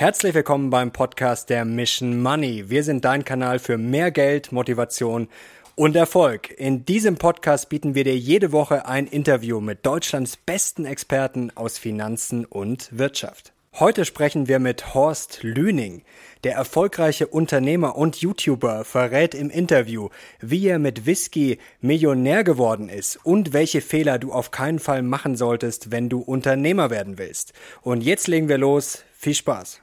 Herzlich willkommen beim Podcast der Mission Money. Wir sind dein Kanal für mehr Geld, Motivation und Erfolg. In diesem Podcast bieten wir dir jede Woche ein Interview mit Deutschlands besten Experten aus Finanzen und Wirtschaft. Heute sprechen wir mit Horst Lüning. Der erfolgreiche Unternehmer und YouTuber verrät im Interview, wie er mit Whisky Millionär geworden ist und welche Fehler du auf keinen Fall machen solltest, wenn du Unternehmer werden willst. Und jetzt legen wir los. Viel Spaß!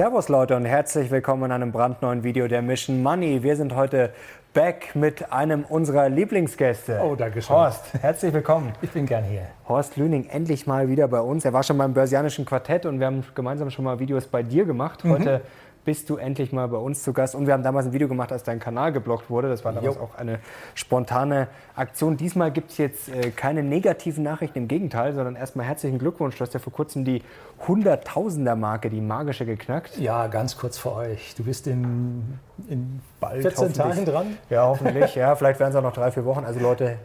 Servus Leute und herzlich willkommen in einem brandneuen Video der Mission Money. Wir sind heute back mit einem unserer Lieblingsgäste. Oh, danke schön. Horst, herzlich willkommen. Ich bin gern hier. Horst Lüning, endlich mal wieder bei uns. Er war schon beim Börsianischen Quartett und wir haben gemeinsam schon mal Videos bei dir gemacht. Mhm. Bist du endlich mal bei uns zu Gast. Und wir haben damals ein Video gemacht, als dein Kanal geblockt wurde. Das war damals Jo. auch eine spontane Aktion. Diesmal gibt es jetzt äh, keine negativen Nachrichten, im Gegenteil, sondern erstmal herzlichen Glückwunsch. Du hast ja vor kurzem die Hunderttausender-Marke, die magische, geknackt. Ja, ganz kurz für euch. Du bist in, in Bald 14 hoffentlich. Tagen dran. Ja, hoffentlich. Ja, vielleicht werden es auch noch drei, vier Wochen. Also Leute,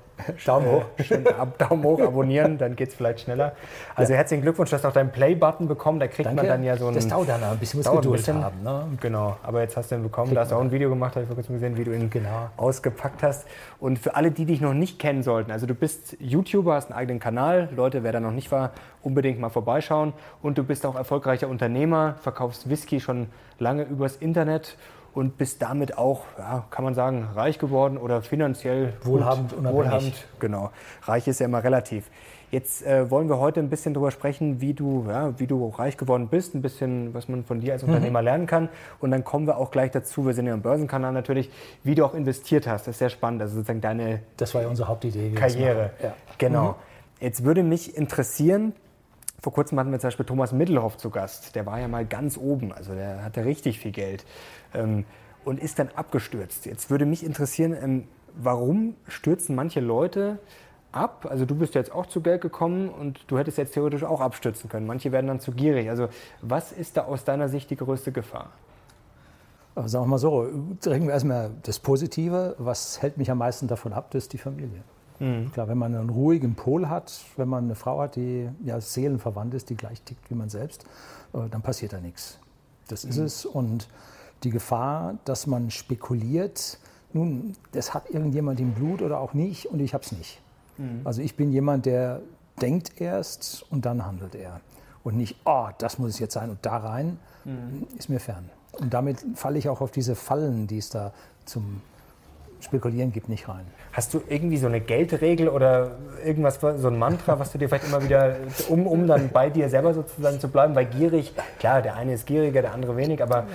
Daumen hoch. Äh, ab, Daumen hoch, abonnieren, dann geht es vielleicht schneller. Also herzlichen Glückwunsch, du hast auch deinen Play-Button bekommen. Da kriegt man dann ja so ein... das dauert dann ein bisschen, muss Geduld bisschen. haben. Ne? Genau, aber jetzt hast du ihn bekommen. Kriegt Da hast du auch ein Video gemacht, habe ich vor kurzem gesehen, wie du ihn Genau. ausgepackt hast. Und für alle, die dich noch nicht kennen sollten, also du bist YouTuber, hast einen eigenen Kanal. Leute, wer da noch nicht war, unbedingt mal vorbeischauen. Und du bist auch erfolgreicher Unternehmer, verkaufst Whisky schon lange übers Internet und bist damit auch, ja, kann man sagen, reich geworden oder finanziell gut- Wohlhabend, unabhängig. wohlhabend. Genau, reich ist ja immer relativ. Jetzt äh, wollen wir heute ein bisschen darüber sprechen, wie du, ja, wie du reich geworden bist, ein bisschen, was man von dir als Unternehmer lernen kann. Und dann kommen wir auch gleich dazu, wir sind ja im Börsenkanal natürlich, wie du auch investiert hast. Das ist sehr spannend, also sozusagen deine Das war ja unsere Hauptidee. Karriere. Ja. Genau. Jetzt würde mich interessieren, vor kurzem hatten wir zum Beispiel Thomas Middelhoff zu Gast. Der war ja mal ganz oben, also der hatte richtig viel Geld ähm, und ist dann abgestürzt. Jetzt würde mich interessieren, ähm, warum stürzen manche Leute ab? Also du bist jetzt auch zu Geld gekommen und du hättest jetzt theoretisch auch abstürzen können. Manche werden dann zu gierig. Also was ist da aus deiner Sicht die größte Gefahr? Aber sagen wir mal so, trinken wir erstmal das Positive. Was hält mich am meisten davon ab, das ist die Familie. Mhm. Klar, wenn man einen ruhigen Pol hat, wenn man eine Frau hat, die ja seelenverwandt ist, die gleich tickt wie man selbst, äh, dann passiert da nichts. Das ist Mhm. es. Und die Gefahr, dass man spekuliert, nun, das hat irgendjemand im Blut oder auch nicht und ich habe es nicht. Mhm. Also ich bin jemand, der denkt erst und dann handelt er. Und nicht, oh, das muss es jetzt sein und da rein, Mhm. ist mir fern. Und damit falle ich auch auf diese Fallen, die es da zum Spekulieren gibt, nicht rein. Hast du irgendwie so eine Geldregel oder irgendwas, so ein Mantra, was du dir vielleicht immer wieder, um, um dann bei dir selber sozusagen zu bleiben? Weil gierig, klar, der eine ist gieriger, der andere wenig, aber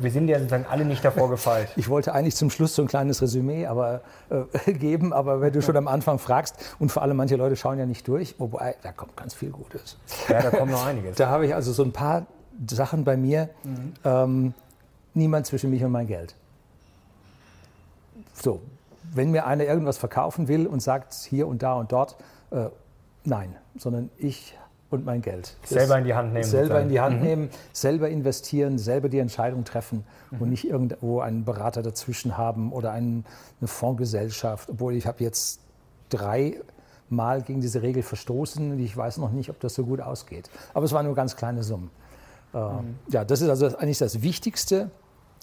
wir sind ja sozusagen alle nicht davor gefeit. Ich wollte eigentlich zum Schluss so ein kleines Resümee aber, äh, geben, aber wenn du schon am Anfang fragst, und vor allem manche Leute schauen ja nicht durch, wobei da kommt ganz viel Gutes. Ja, da kommt noch einiges. Da habe ich also so ein paar Sachen bei mir. Ähm, niemand zwischen mich und mein Geld. So, wenn mir einer irgendwas verkaufen will und sagt hier und da und dort, äh, nein, sondern ich und mein Geld. Selber in die Hand nehmen, Selber in die Hand nehmen, selber investieren, selber die Entscheidung treffen und nicht irgendwo einen Berater dazwischen haben oder einen, eine Fondsgesellschaft. Obwohl ich habe jetzt drei Mal gegen diese Regel verstoßen und ich weiß noch nicht, ob das so gut ausgeht. Aber es waren nur ganz kleine Summen. Äh, Ja, das ist also eigentlich das Wichtigste.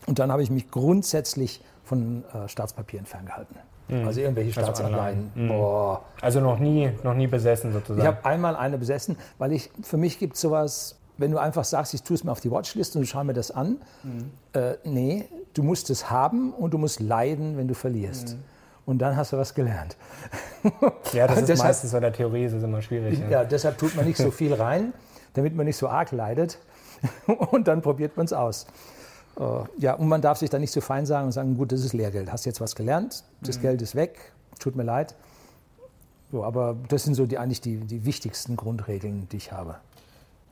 Und dann habe ich mich grundsätzlich von äh, Staatspapieren ferngehalten. Also irgendwelche Also Staatsanleihen. Boah. Also noch nie, noch nie besessen Ich sozusagen. habe einmal eine besessen, weil ich, für mich gibt es sowas, wenn du einfach sagst, ich tue es mir auf die Watchlist und du schau mir das an. Äh, nee, du musst es haben und du musst leiden, wenn du verlierst. Und dann hast du was gelernt. Ja, das ist Deshalb- meistens so in der Theorie, ist es immer schwierig. Ja, deshalb tut man nicht so viel rein, damit man nicht so arg leidet. Und dann probiert man es aus. Äh, Ja, und man darf sich dann nicht so fein sagen und sagen, gut, das ist Lehrgeld. Hast jetzt was gelernt, das Geld ist weg, tut mir leid. So, aber das sind so die, eigentlich die, die wichtigsten Grundregeln, die ich habe.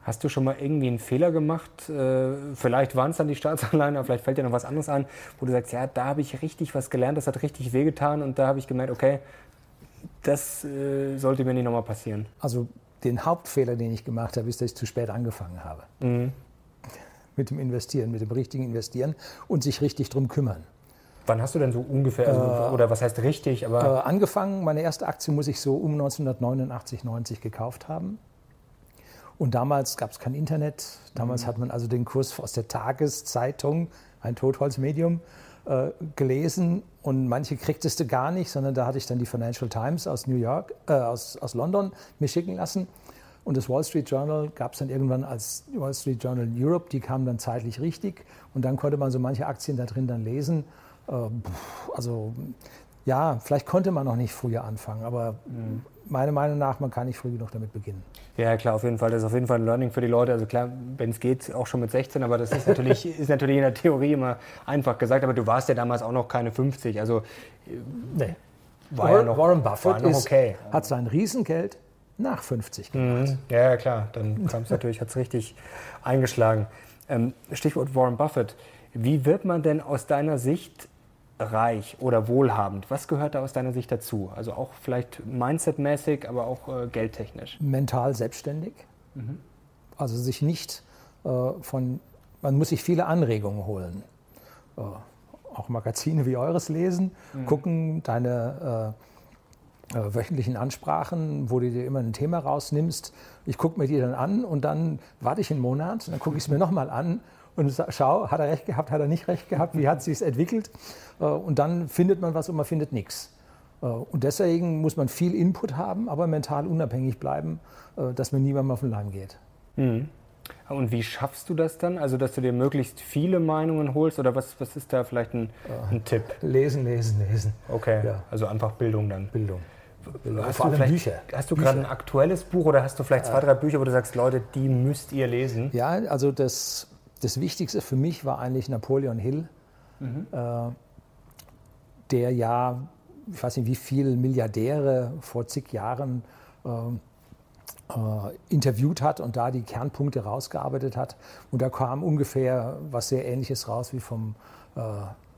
Hast du schon mal irgendwie einen Fehler gemacht? Äh, vielleicht waren es dann die Staatsanleihen, aber vielleicht fällt dir noch was anderes ein, wo du sagst, ja, da habe ich richtig was gelernt, das hat richtig wehgetan und da habe ich gemerkt, okay, das äh, sollte mir nicht nochmal passieren. Also den Hauptfehler, den ich gemacht habe, ist, dass ich zu spät angefangen habe. Mit dem Investieren, mit dem richtigen Investieren und sich richtig drum kümmern. Wann hast du denn so ungefähr, also, äh, oder was heißt richtig? Aber äh, angefangen, meine erste Aktie muss ich so um 1989, 90 gekauft haben. Und damals gab es kein Internet. Damals mhm. hat man also den Kurs aus der Tageszeitung, ein Totholzmedium, äh, gelesen. Und manche kriegtest du gar nicht, sondern da hatte ich dann die Financial Times aus New York, äh, aus, aus London mir schicken lassen. Und das Wall Street Journal gab es dann irgendwann als Wall Street Journal Europe, die kamen dann zeitlich richtig. Und dann konnte man so manche Aktien da drin dann lesen. Äh, also ja, vielleicht konnte man noch nicht früher anfangen, aber mhm. meiner Meinung nach, man kann nicht früh genug damit beginnen. Ja, klar, auf jeden Fall. Das ist auf jeden Fall ein Learning für die Leute. Also klar, wenn es geht, auch schon mit 16, aber das ist natürlich, ist natürlich in der Theorie immer einfach gesagt. Aber du warst ja damals auch noch keine 50. Also nee. war Warren, ja noch, Warren Buffett noch okay. Ist, hat sein Riesengeld nach 50 gemacht. Mhm. Ja, klar, dann kam es natürlich, hat es richtig eingeschlagen. Ähm, Stichwort Warren Buffett. Wie wird man denn aus deiner Sicht reich oder wohlhabend? Was gehört da aus deiner Sicht dazu? Also auch vielleicht mindsetmäßig, aber auch äh, geldtechnisch. Mental selbstständig. Mhm. Also sich nicht äh, von, man muss sich viele Anregungen holen. Äh, auch Magazine wie eures lesen, mhm. gucken, deine äh, wöchentlichen Ansprachen, wo du dir immer ein Thema rausnimmst. Ich gucke mir die dann an und dann warte ich einen Monat, dann gucke ich es mir nochmal an und schau, hat er recht gehabt, hat er nicht recht gehabt, wie hat es sich entwickelt. Äh, und dann findet man was und man findet nichts. Äh, und deswegen muss man viel Input haben, aber mental unabhängig bleiben, äh, dass man niemandem auf den Leim geht. Mhm. Und wie schaffst du das dann? Also, dass du dir möglichst viele Meinungen holst? Oder was, was ist da vielleicht ein, ein Tipp? Lesen, lesen, lesen. Okay, ja. also einfach Bildung dann. Bildung. Hast Vor allem Bücher. Hast du gerade ein aktuelles Buch oder hast du vielleicht zwei, drei Bücher, wo du sagst, Leute, die müsst ihr lesen? Ja, also das das Wichtigste für mich war eigentlich Napoleon Hill, mhm. äh, der ja, ich weiß nicht wie viele Milliardäre vor zig Jahren äh, äh, interviewt hat und da die Kernpunkte rausgearbeitet hat. Und da kam ungefähr was sehr Ähnliches raus wie vom äh,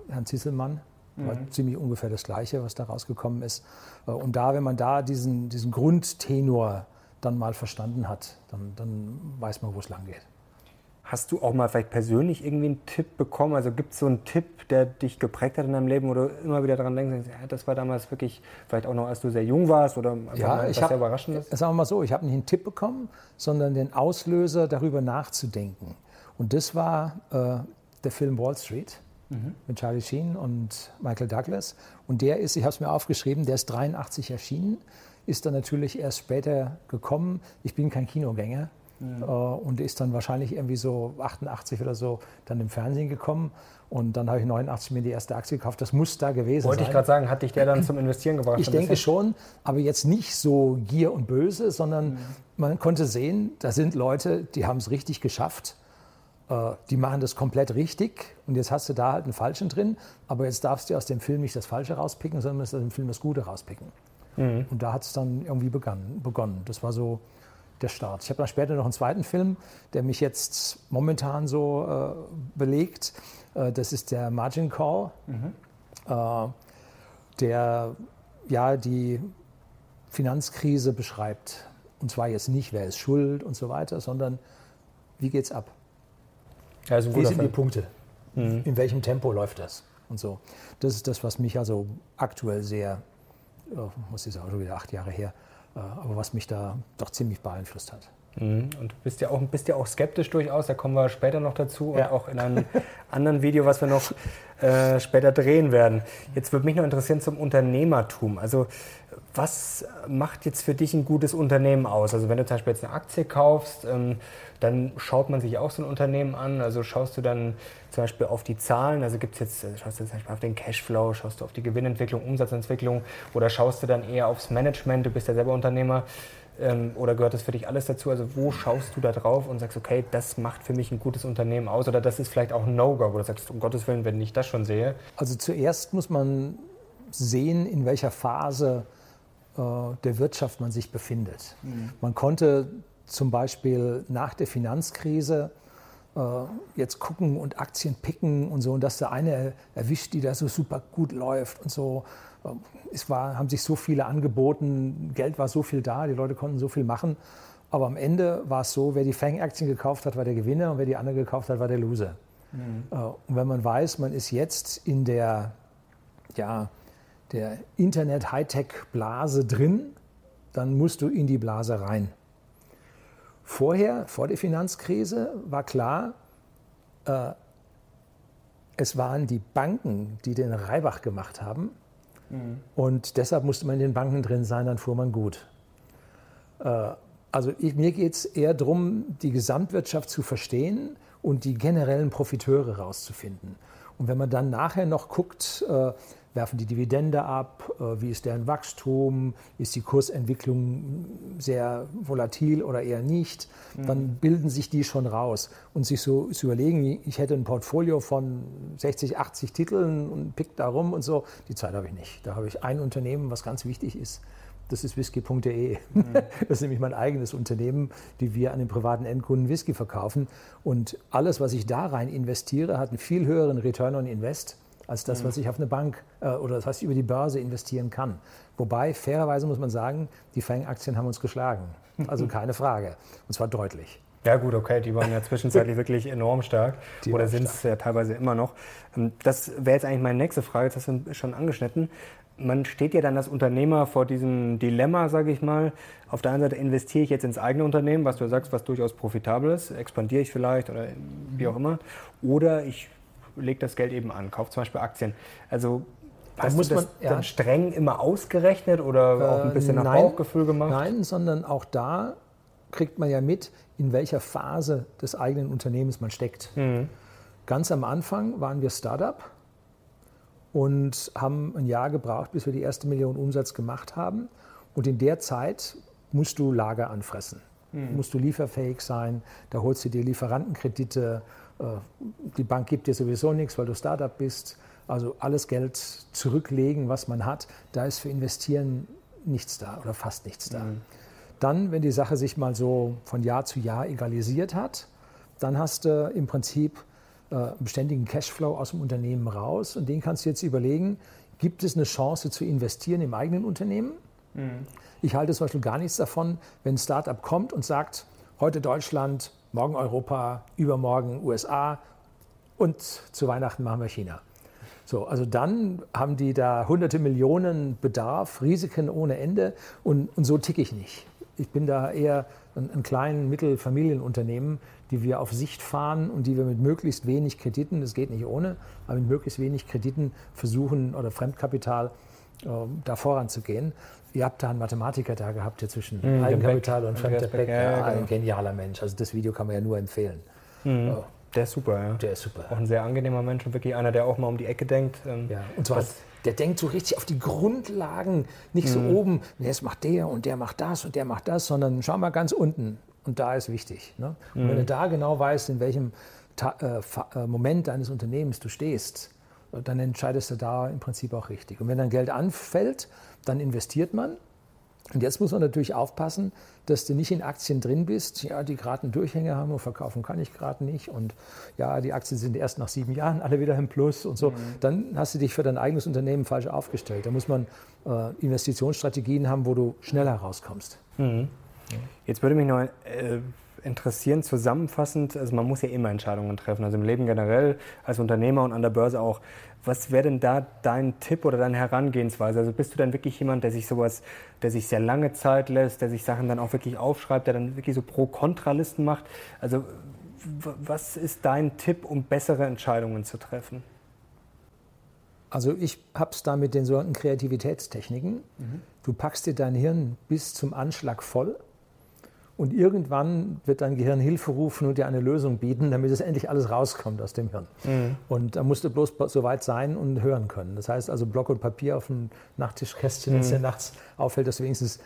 Herrn Zisselmann. War mhm. ziemlich ungefähr das Gleiche, was da rausgekommen ist. Äh, und da, wenn man da diesen, diesen Grundtenor dann mal verstanden hat, dann, dann weiß man, wo es lang geht. Hast du auch mal vielleicht persönlich irgendwie einen Tipp bekommen? Also gibt es so einen Tipp, der dich geprägt hat in deinem Leben, wo du immer wieder daran denkst, ja, das war damals wirklich, vielleicht auch noch, als du sehr jung warst oder ja, ich hab, sehr Überraschendes? Sagen wir mal so, ich habe nicht einen Tipp bekommen, sondern den Auslöser, darüber nachzudenken. Und das war äh, der Film Wall Street mhm. mit Charlie Sheen und Michael Douglas. Und der ist, ich habe es mir aufgeschrieben, der ist 83 erschienen, ist dann natürlich erst später gekommen. Ich bin kein Kinogänger. Mhm. und ist dann wahrscheinlich irgendwie so 88 oder so dann im Fernsehen gekommen. Und dann habe ich 89 mir die erste Aktie gekauft. Das muss da gewesen Wollte sein. Wollte ich gerade sagen, hat dich der dann zum Investieren gebracht? Ich denke schon, aber jetzt nicht so Gier und Böse, sondern mhm. man konnte sehen, da sind Leute, die haben es richtig geschafft. Äh, die machen das komplett richtig und jetzt hast du da halt einen Falschen drin, aber jetzt darfst du aus dem Film nicht das Falsche rauspicken, sondern aus dem Film das Gute rauspicken. Mhm. Und da hat es dann irgendwie begonnen. begonnen. Das war so der Start. Ich habe dann später noch einen zweiten Film, der mich jetzt momentan so äh, belegt. Äh, das ist der Margin Call, mhm. äh, der ja die Finanzkrise beschreibt. Und zwar jetzt nicht, wer ist schuld und so weiter, sondern wie geht's ab? Ja, wie sind Film. die Punkte? Mhm. In welchem Tempo läuft das? Und so. Das ist das, was mich also aktuell sehr, oh, muss ich sagen, schon wieder acht Jahre her, äh, aber was mich da doch ziemlich beeinflusst hat. Mhm. Und du bist ja, auch, bist ja auch skeptisch durchaus, da kommen wir später noch dazu und ja. auch in einem anderen Video, was wir noch äh, später drehen werden. Jetzt würde mich noch interessieren zum Unternehmertum. Also was macht jetzt für dich ein gutes Unternehmen aus? Also wenn du zum Beispiel jetzt eine Aktie kaufst, ähm, dann schaut man sich auch so ein Unternehmen an. Also schaust du dann zum Beispiel auf die Zahlen, also gibt es jetzt, äh, schaust du zum Beispiel auf den Cashflow, schaust du auf die Gewinnentwicklung, Umsatzentwicklung oder schaust du dann eher aufs Management, du bist ja selber Unternehmer. Ähm, oder gehört das für dich alles dazu? Also wo schaust du da drauf und sagst, okay, das macht für mich ein gutes Unternehmen aus oder das ist vielleicht auch ein No-Go, wo du sagst, um Gottes Willen, wenn ich das schon sehe? Also zuerst muss man sehen, in welcher Phase äh, der Wirtschaft man sich befindet. Mhm. Man konnte zum Beispiel nach der Finanzkrise äh, jetzt gucken und Aktien picken und so und dass der eine erwischt, die da so super gut läuft und so. Es war, haben sich so viele angeboten, Geld war so viel da, die Leute konnten so viel machen. Aber am Ende war es so, wer die Fang-Aktien gekauft hat, war der Gewinner und wer die anderen gekauft hat, war der Loser. Mhm. Äh, und wenn man weiß, man ist jetzt in der ja, der Internet-Hightech-Blase drin, dann musst du in die Blase rein. Vorher, vor der Finanzkrise, war klar, äh, es waren die Banken, die den Reibach gemacht haben. Mhm. Und deshalb musste man in den Banken drin sein, dann fuhr man gut. Äh, also ich, mir geht es eher darum, die Gesamtwirtschaft zu verstehen und die generellen Profiteure rauszufinden. Und wenn man dann nachher noch guckt, äh, werfen die Dividende ab, äh, wie ist deren Wachstum, ist die Kursentwicklung sehr volatil oder eher nicht, mhm. dann bilden sich die schon raus. Und sich so zu überlegen, ich hätte ein Portfolio von 60, 80 Titeln und pick da rum und so, die Zeit habe ich nicht. Da habe ich ein Unternehmen, was ganz wichtig ist. Das ist whisky.de. Mhm. Das ist nämlich mein eigenes Unternehmen, die wir an den privaten Endkunden Whisky verkaufen. Und alles, was ich da rein investiere, hat einen viel höheren Return on Invest als das, was ich auf eine Bank äh, oder das heißt über die Börse investieren kann. Wobei, fairerweise muss man sagen, die Fang-Aktien haben uns geschlagen. Also keine Frage. Und zwar deutlich. Ja gut, okay, die waren ja zwischenzeitlich wirklich enorm stark die oder sind es ja teilweise immer noch. Ähm, das wäre jetzt eigentlich meine nächste Frage, das hast du schon angeschnitten. Man steht ja dann als Unternehmer vor diesem Dilemma, sage ich mal. Auf der einen Seite investiere ich jetzt ins eigene Unternehmen, was du sagst, was durchaus profitabel ist, expandiere ich vielleicht oder wie auch immer. Oder ich legt das Geld eben an, kauft zum Beispiel Aktien. Also Hast da muss du das man, ja. dann streng immer ausgerechnet oder äh, auch ein bisschen nach nein, Bauchgefühl gemacht? Nein, sondern auch da kriegt man ja mit, in welcher Phase des eigenen Unternehmens man steckt. Mhm. Ganz am Anfang waren wir Startup und haben ein Jahr gebraucht, bis wir die erste Million Umsatz gemacht haben. Und in der Zeit musst du Lager anfressen. Mhm. Musst du lieferfähig sein, da holst du dir Lieferantenkredite, äh, die Bank gibt dir sowieso nichts, weil du Startup bist. Also alles Geld zurücklegen, was man hat, da ist für Investieren nichts da oder fast nichts da. Mhm. Dann, wenn die Sache sich mal so von Jahr zu Jahr egalisiert hat, dann hast du im Prinzip äh, einen beständigen Cashflow aus dem Unternehmen raus und den kannst du jetzt überlegen, gibt es eine Chance zu investieren im eigenen Unternehmen? Mhm. Ich halte zum Beispiel gar nichts davon, wenn ein Startup kommt und sagt, heute Deutschland, morgen Europa, übermorgen USA und zu Weihnachten machen wir China. So, also dann haben die da hunderte Millionen Bedarf, Risiken ohne Ende und, und so ticke ich nicht. Ich bin da eher ein, ein kleines Mittelfamilienunternehmen, die wir auf Sicht fahren und die wir mit möglichst wenig Krediten, das geht nicht ohne, aber mit möglichst wenig Krediten versuchen oder Fremdkapital äh, da voranzugehen. Ihr habt da einen Mathematiker da gehabt, der zwischen mhm, Eigenkapital und Fremdgepäck, ja, ja, ein genau. genialer Mensch. Also das Video kann man ja nur empfehlen. Mhm. Oh. Der ist super, ja. Der ist super. Auch ein sehr angenehmer Mensch und wirklich einer, der auch mal um die Ecke denkt. Ähm, ja, und zwar, der denkt so richtig auf die Grundlagen, nicht so mhm. oben, jetzt macht der und der macht das und der macht das, sondern schau mal ganz unten. Und da ist wichtig. Ne? Und wenn mhm. du da genau weißt, in welchem Ta äh, äh, Moment deines Unternehmens du stehst, dann entscheidest du da im Prinzip auch richtig. Und wenn dann Geld anfällt, dann investiert man. Und jetzt muss man natürlich aufpassen, dass du nicht in Aktien drin bist, ja, die gerade einen Durchhänger haben und verkaufen kann ich gerade nicht. Und ja, die Aktien sind erst nach sieben Jahren alle wieder im Plus und so. Mhm. Dann hast du dich für dein eigenes Unternehmen falsch aufgestellt. Da muss man äh, Investitionsstrategien haben, wo du schneller rauskommst. Mhm. Jetzt würde mich noch äh, interessieren, zusammenfassend, also man muss ja immer Entscheidungen treffen, also im Leben generell, als Unternehmer und an der Börse auch. Was wäre denn da dein Tipp oder deine Herangehensweise? Also bist du dann wirklich jemand, der sich sowas, der sich sehr lange Zeit lässt, der sich Sachen dann auch wirklich aufschreibt, der dann wirklich so Pro-Kontralisten macht? Also was ist dein Tipp, um bessere Entscheidungen zu treffen? Also ich habe es da mit den sogenannten Kreativitätstechniken. Mhm. Du packst dir dein Hirn bis zum Anschlag voll und irgendwann wird dein Gehirn Hilfe rufen und dir eine Lösung bieten, damit es endlich alles rauskommt aus dem Hirn. Mhm. Und da musst du bloß so weit sein und hören können. Das heißt also Block und Papier auf dem Nachttischkästchen, mhm. wenn es dir nachts auffällt, dass du wenigstens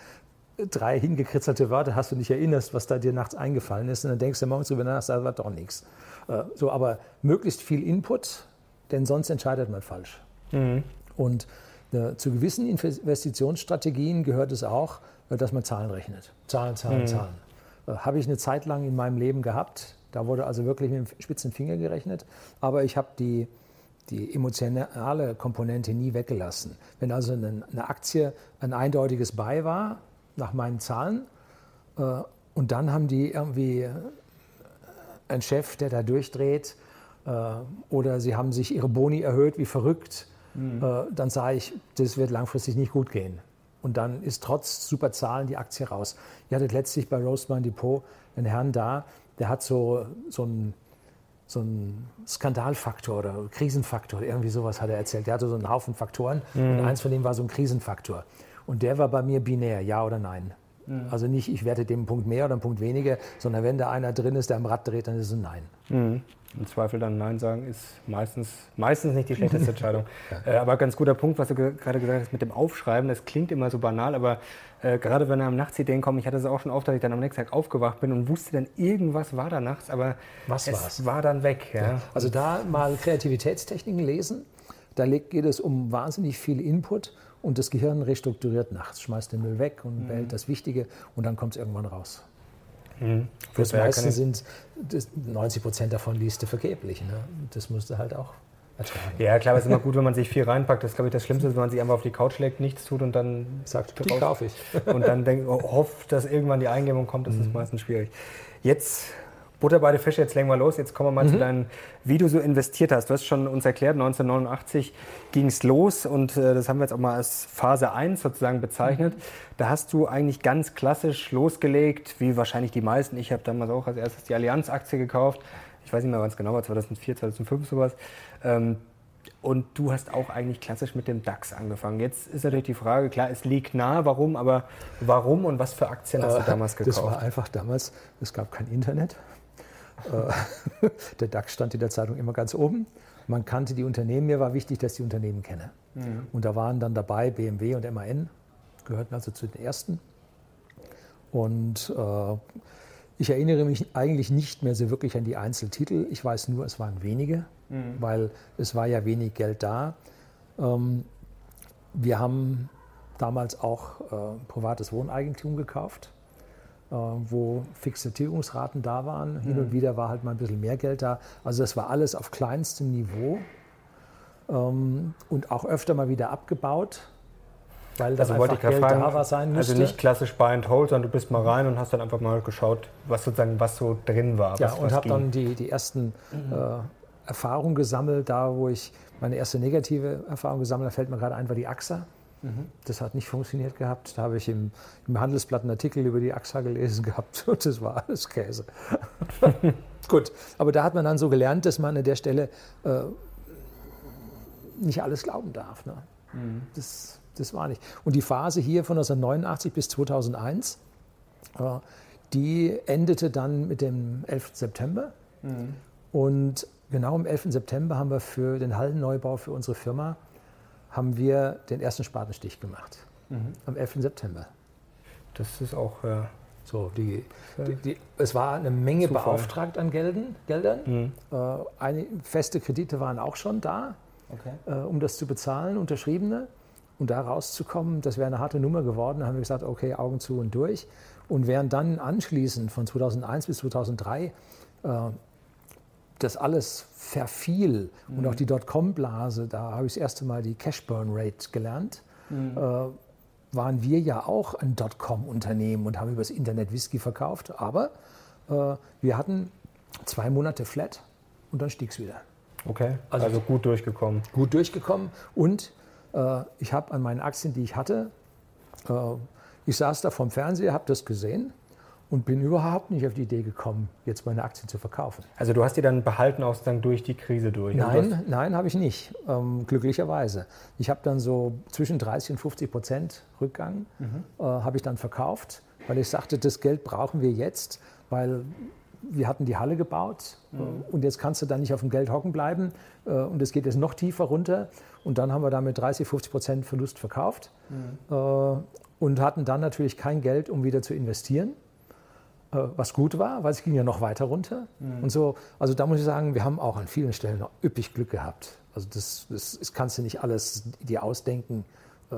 drei hingekritzelte Wörter hast und dich erinnerst, was da dir nachts eingefallen ist. Und dann denkst du morgens drüber nach, das war doch nichts. Äh, so, aber möglichst viel Input, denn sonst entscheidet man falsch. Mhm. Und äh, zu gewissen Investitionsstrategien gehört es auch, dass man Zahlen rechnet. Zahlen, Zahlen, mhm. Zahlen. Äh, habe ich eine Zeit lang in meinem Leben gehabt. Da wurde also wirklich mit dem spitzen Finger gerechnet. Aber ich habe die, die emotionale Komponente nie weggelassen. Wenn also eine, eine Aktie ein eindeutiges Buy war, nach meinen Zahlen, äh, und dann haben die irgendwie einen Chef, der da durchdreht, oder sie haben sich ihre Boni erhöht wie verrückt, mhm. äh, dann sage ich, das wird langfristig nicht gut gehen. Und dann ist trotz super Zahlen die Aktie raus. Ihr hattet letztlich bei Roastman Depot einen Herrn da, der hat so, so einen so Skandalfaktor oder Krisenfaktor, irgendwie sowas hat er erzählt. Der hatte so einen Haufen Faktoren mhm. und eins von denen war so ein Krisenfaktor. Und der war bei mir binär, ja oder nein. Mhm. Also nicht, ich werte dem Punkt mehr oder einen Punkt weniger, sondern wenn da einer drin ist, der am Rad dreht, dann ist es ein Nein. Mhm. Im Zweifel dann Nein sagen ist meistens, meistens nicht die schlechteste Entscheidung. ja. äh, aber ganz guter Punkt, was du ge gerade gesagt hast mit dem Aufschreiben. Das klingt immer so banal, aber äh, gerade wenn er am Nachtsideen kommt, ich hatte es auch schon oft, dass ich dann am nächsten Tag aufgewacht bin und wusste dann, irgendwas war da nachts, aber was es war's? war dann weg. Ja. Ja. Also da mal Kreativitätstechniken lesen. Da geht es um wahnsinnig viel Input und das Gehirn restrukturiert nachts, schmeißt den Müll weg und mhm. behält das Wichtige und dann kommt es irgendwann raus. Mhm. Das meiste sind, das 90 Prozent davon liest du vergeblich. Ne? Das musst du halt auch ertragen. Ja, klar, es ist immer gut, wenn man sich viel reinpackt. Das ist, glaube ich, das Schlimmste, wenn man sich einfach auf die Couch legt, nichts tut und dann sagt, die kaufe ich. und dann denkt, oh, hofft, dass irgendwann die Eingebung kommt. Das mhm. ist meistens schwierig. Jetzt Butter bei den Fische, jetzt legen wir los. Jetzt kommen wir mal mhm. zu deinem, wie du so investiert hast. Du hast schon uns erklärt, 1989 ging es los und äh, das haben wir jetzt auch mal als Phase 1 sozusagen bezeichnet. Mhm. Da hast du eigentlich ganz klassisch losgelegt, wie wahrscheinlich die meisten. Ich habe damals auch als erstes die Allianz-Aktie gekauft. Ich weiß nicht mehr, wann es genau war, 2004, 2005 sowas. Ähm, und du hast auch eigentlich klassisch mit dem DAX angefangen. Jetzt ist natürlich die Frage, klar, es liegt nah, warum, aber warum und was für Aktien hast du äh, damals gekauft? Das war einfach damals, es gab kein Internet. Äh, der DAX stand in der Zeitung immer ganz oben. Man kannte die Unternehmen. Mir war wichtig, dass ich die Unternehmen kenne. Mhm. Und da waren dann dabei BMW und MAN, gehörten also zu den ersten. Und äh, ich erinnere mich eigentlich nicht mehr so wirklich an die Einzeltitel. Ich weiß nur, es waren wenige, mhm. weil es war ja wenig Geld da. Ähm, wir haben damals auch äh, privates Wohneigentum gekauft. Äh, wo fixe Tilgungsraten da waren. Hin und mhm. wieder war halt mal ein bisschen mehr Geld da. Also das war alles auf kleinstem Niveau ähm, und auch öfter mal wieder abgebaut. Weil das also ich Geld fragen, da war sein also müsste. Also nicht klassisch Buy and Hold, sondern du bist mal rein und hast dann einfach mal geschaut, was sozusagen was so drin war. Ja, und habe dann die, die ersten mhm. äh, Erfahrungen gesammelt, da wo ich meine erste negative Erfahrung gesammelt habe, fällt mir gerade ein, war die AXA. Das hat nicht funktioniert gehabt. Da habe ich im, im Handelsblatt einen Artikel über die AXA gelesen gehabt und das war alles Käse. Gut, aber da hat man dann so gelernt, dass man an der Stelle äh, nicht alles glauben darf. Ne? Mhm. Das, das war nicht. Und die Phase hier von 1989 bis 2001, äh, die endete dann mit dem 11. September. Mhm. Und genau am 11. September haben wir für den Hallenneubau für unsere Firma haben wir den ersten Spatenstich gemacht. Mhm. Am 11. September. Das ist auch. Äh, so, die, die, die, es war eine Menge Zufall. beauftragt an Gelden, Geldern. Mhm. Äh, eine, feste Kredite waren auch schon da, okay. äh, um das zu bezahlen, unterschriebene. Und da rauszukommen, das wäre eine harte Nummer geworden. Da haben wir gesagt, okay, Augen zu und durch. Und während dann anschließend von 2001 bis 2003 äh, das alles verfiel mhm. und auch die Dotcom-Blase, da habe ich das erste Mal die Cash-Burn-Rate gelernt, mhm. äh, waren wir ja auch ein Dotcom-Unternehmen und haben übers Internet Whisky verkauft. Aber äh, wir hatten zwei Monate flat und dann stieg es wieder. Okay, also, also, gut durchgekommen. Gut durchgekommen und äh, ich habe an meinen Aktien, die ich hatte, äh, ich saß da vom Fernseher, habe das gesehen und bin überhaupt nicht auf die Idee gekommen, jetzt meine Aktien zu verkaufen. Also du hast die dann behalten auch dann durch die Krise durch? Nein, nein, habe ich nicht, ähm, glücklicherweise. Ich habe dann so zwischen 30 und 50 Prozent Rückgang, mhm. äh, habe ich dann verkauft, weil ich sagte, das Geld brauchen wir jetzt, weil wir hatten die Halle gebaut mhm. Äh, und jetzt kannst du dann nicht auf dem Geld hocken bleiben äh, und es geht jetzt noch tiefer runter und dann haben wir damit 30, 50 Prozent Verlust verkauft mhm. äh, und hatten dann natürlich kein Geld, um wieder zu investieren. Äh, was gut war, weil es ging ja noch weiter runter. Mhm. Und so, also da muss ich sagen, wir haben auch an vielen Stellen noch üppig Glück gehabt. Also das, das, das kannst du nicht alles dir ausdenken. Äh,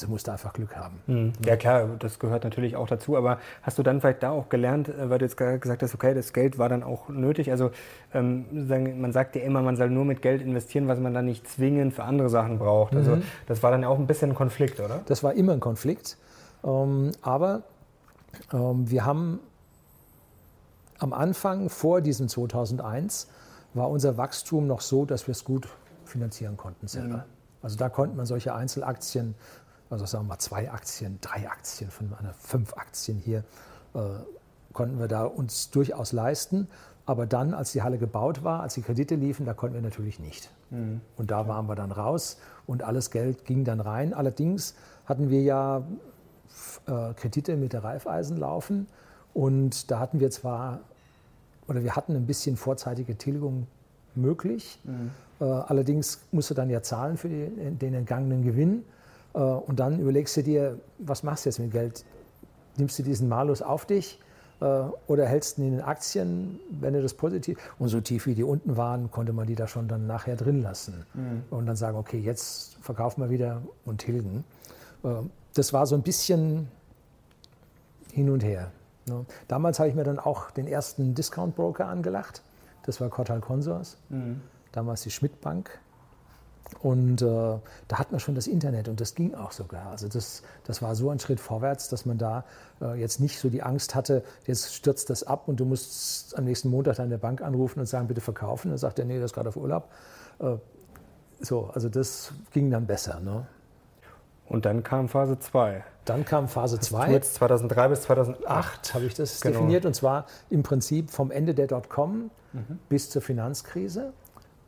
du musst einfach Glück haben. Mhm. Ja klar, das gehört natürlich auch dazu. Aber hast du dann vielleicht da auch gelernt, äh, weil du jetzt gesagt hast, okay, das Geld war dann auch nötig. Also ähm, man sagt ja immer, man soll nur mit Geld investieren, was man dann nicht zwingend für andere Sachen braucht. Also mhm. das war dann ja auch ein bisschen ein Konflikt, oder? Das war immer ein Konflikt. Ähm, aber wir haben am Anfang, vor diesem 2001, war unser Wachstum noch so, dass wir es gut finanzieren konnten selber. Mhm. Also da konnte man solche Einzelaktien, also sagen wir mal zwei Aktien, drei Aktien von einer fünf Aktien hier, äh, konnten wir da uns durchaus leisten. Aber dann, als die Halle gebaut war, als die Kredite liefen, da konnten wir natürlich nicht. Mhm. Und da waren wir dann raus und alles Geld ging dann rein. Allerdings hatten wir ja Kredite mit der Raiffeisen laufen und da hatten wir zwar, oder wir hatten ein bisschen vorzeitige Tilgung möglich. Mhm. Äh, allerdings musst du dann ja zahlen für den entgangenen Gewinn. Äh, und dann überlegst du dir, was machst du jetzt mit Geld? Nimmst du diesen Malus auf dich äh, oder hältst du ihn in den Aktien, wenn du das positiv. Und so tief wie die unten waren, konnte man die da schon dann nachher drin lassen. Mhm. Und dann sagen, okay, jetzt verkaufen wir wieder und tilgen. Das war so ein bisschen hin und her. Ne? Damals habe ich mir dann auch den ersten Discount Broker angelacht. Das war Cortal Consors, mhm. damals die Schmidt Bank. Und äh, da hatten wir schon das Internet und das ging auch sogar. Also das, das war so ein Schritt vorwärts, dass man da äh, jetzt nicht so die Angst hatte, jetzt stürzt das ab und du musst am nächsten Montag deine Bank anrufen und sagen, bitte verkaufen. Dann sagt er, nee, das ist gerade auf Urlaub. Äh, so, also das ging dann besser. Ne? Und dann kam Phase 2. Dann kam Phase 2. Jetzt 2003 bis 2008 habe ich das genau. definiert und zwar im Prinzip vom Ende der Dotcom mhm. bis zur Finanzkrise.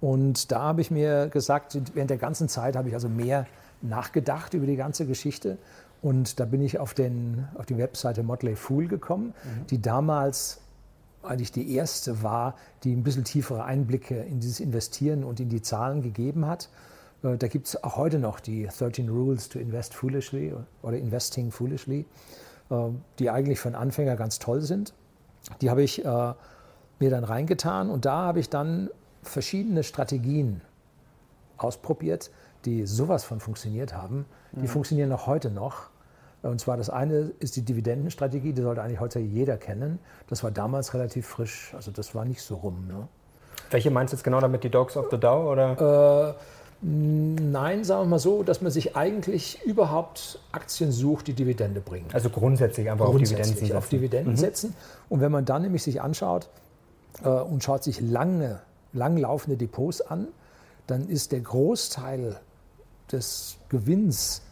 Und da habe ich mir gesagt, während der ganzen Zeit habe ich also mehr nachgedacht über die ganze Geschichte. Und da bin ich auf, den, auf die Webseite Motley Fool gekommen, mhm. die damals eigentlich die erste war, die ein bisschen tiefere Einblicke in dieses Investieren und in die Zahlen gegeben hat. Äh, da gibt es auch heute noch die 13 Rules to Invest Foolishly oder Investing Foolishly, äh, die eigentlich für einen Anfänger ganz toll sind. Die habe ich äh, mir dann reingetan und da habe ich dann verschiedene Strategien ausprobiert, die sowas von funktioniert haben. Die mhm. funktionieren auch heute noch. Und zwar das eine ist die Dividendenstrategie, die sollte eigentlich heute jeder kennen. Das war damals relativ frisch, also das war nicht so rum. Ne? Welche meinst du jetzt genau damit, die Dogs of the Dow? Oder? Äh, Nein, sagen wir mal so, dass man sich eigentlich überhaupt Aktien sucht, die Dividende bringen. Also grundsätzlich einfach grundsätzlich auf Dividenden setzen. Auf Dividenden mhm. setzen. Und wenn man dann nämlich sich anschaut äh, und schaut sich lange, langlaufende Depots an, dann ist der Großteil des Gewinns,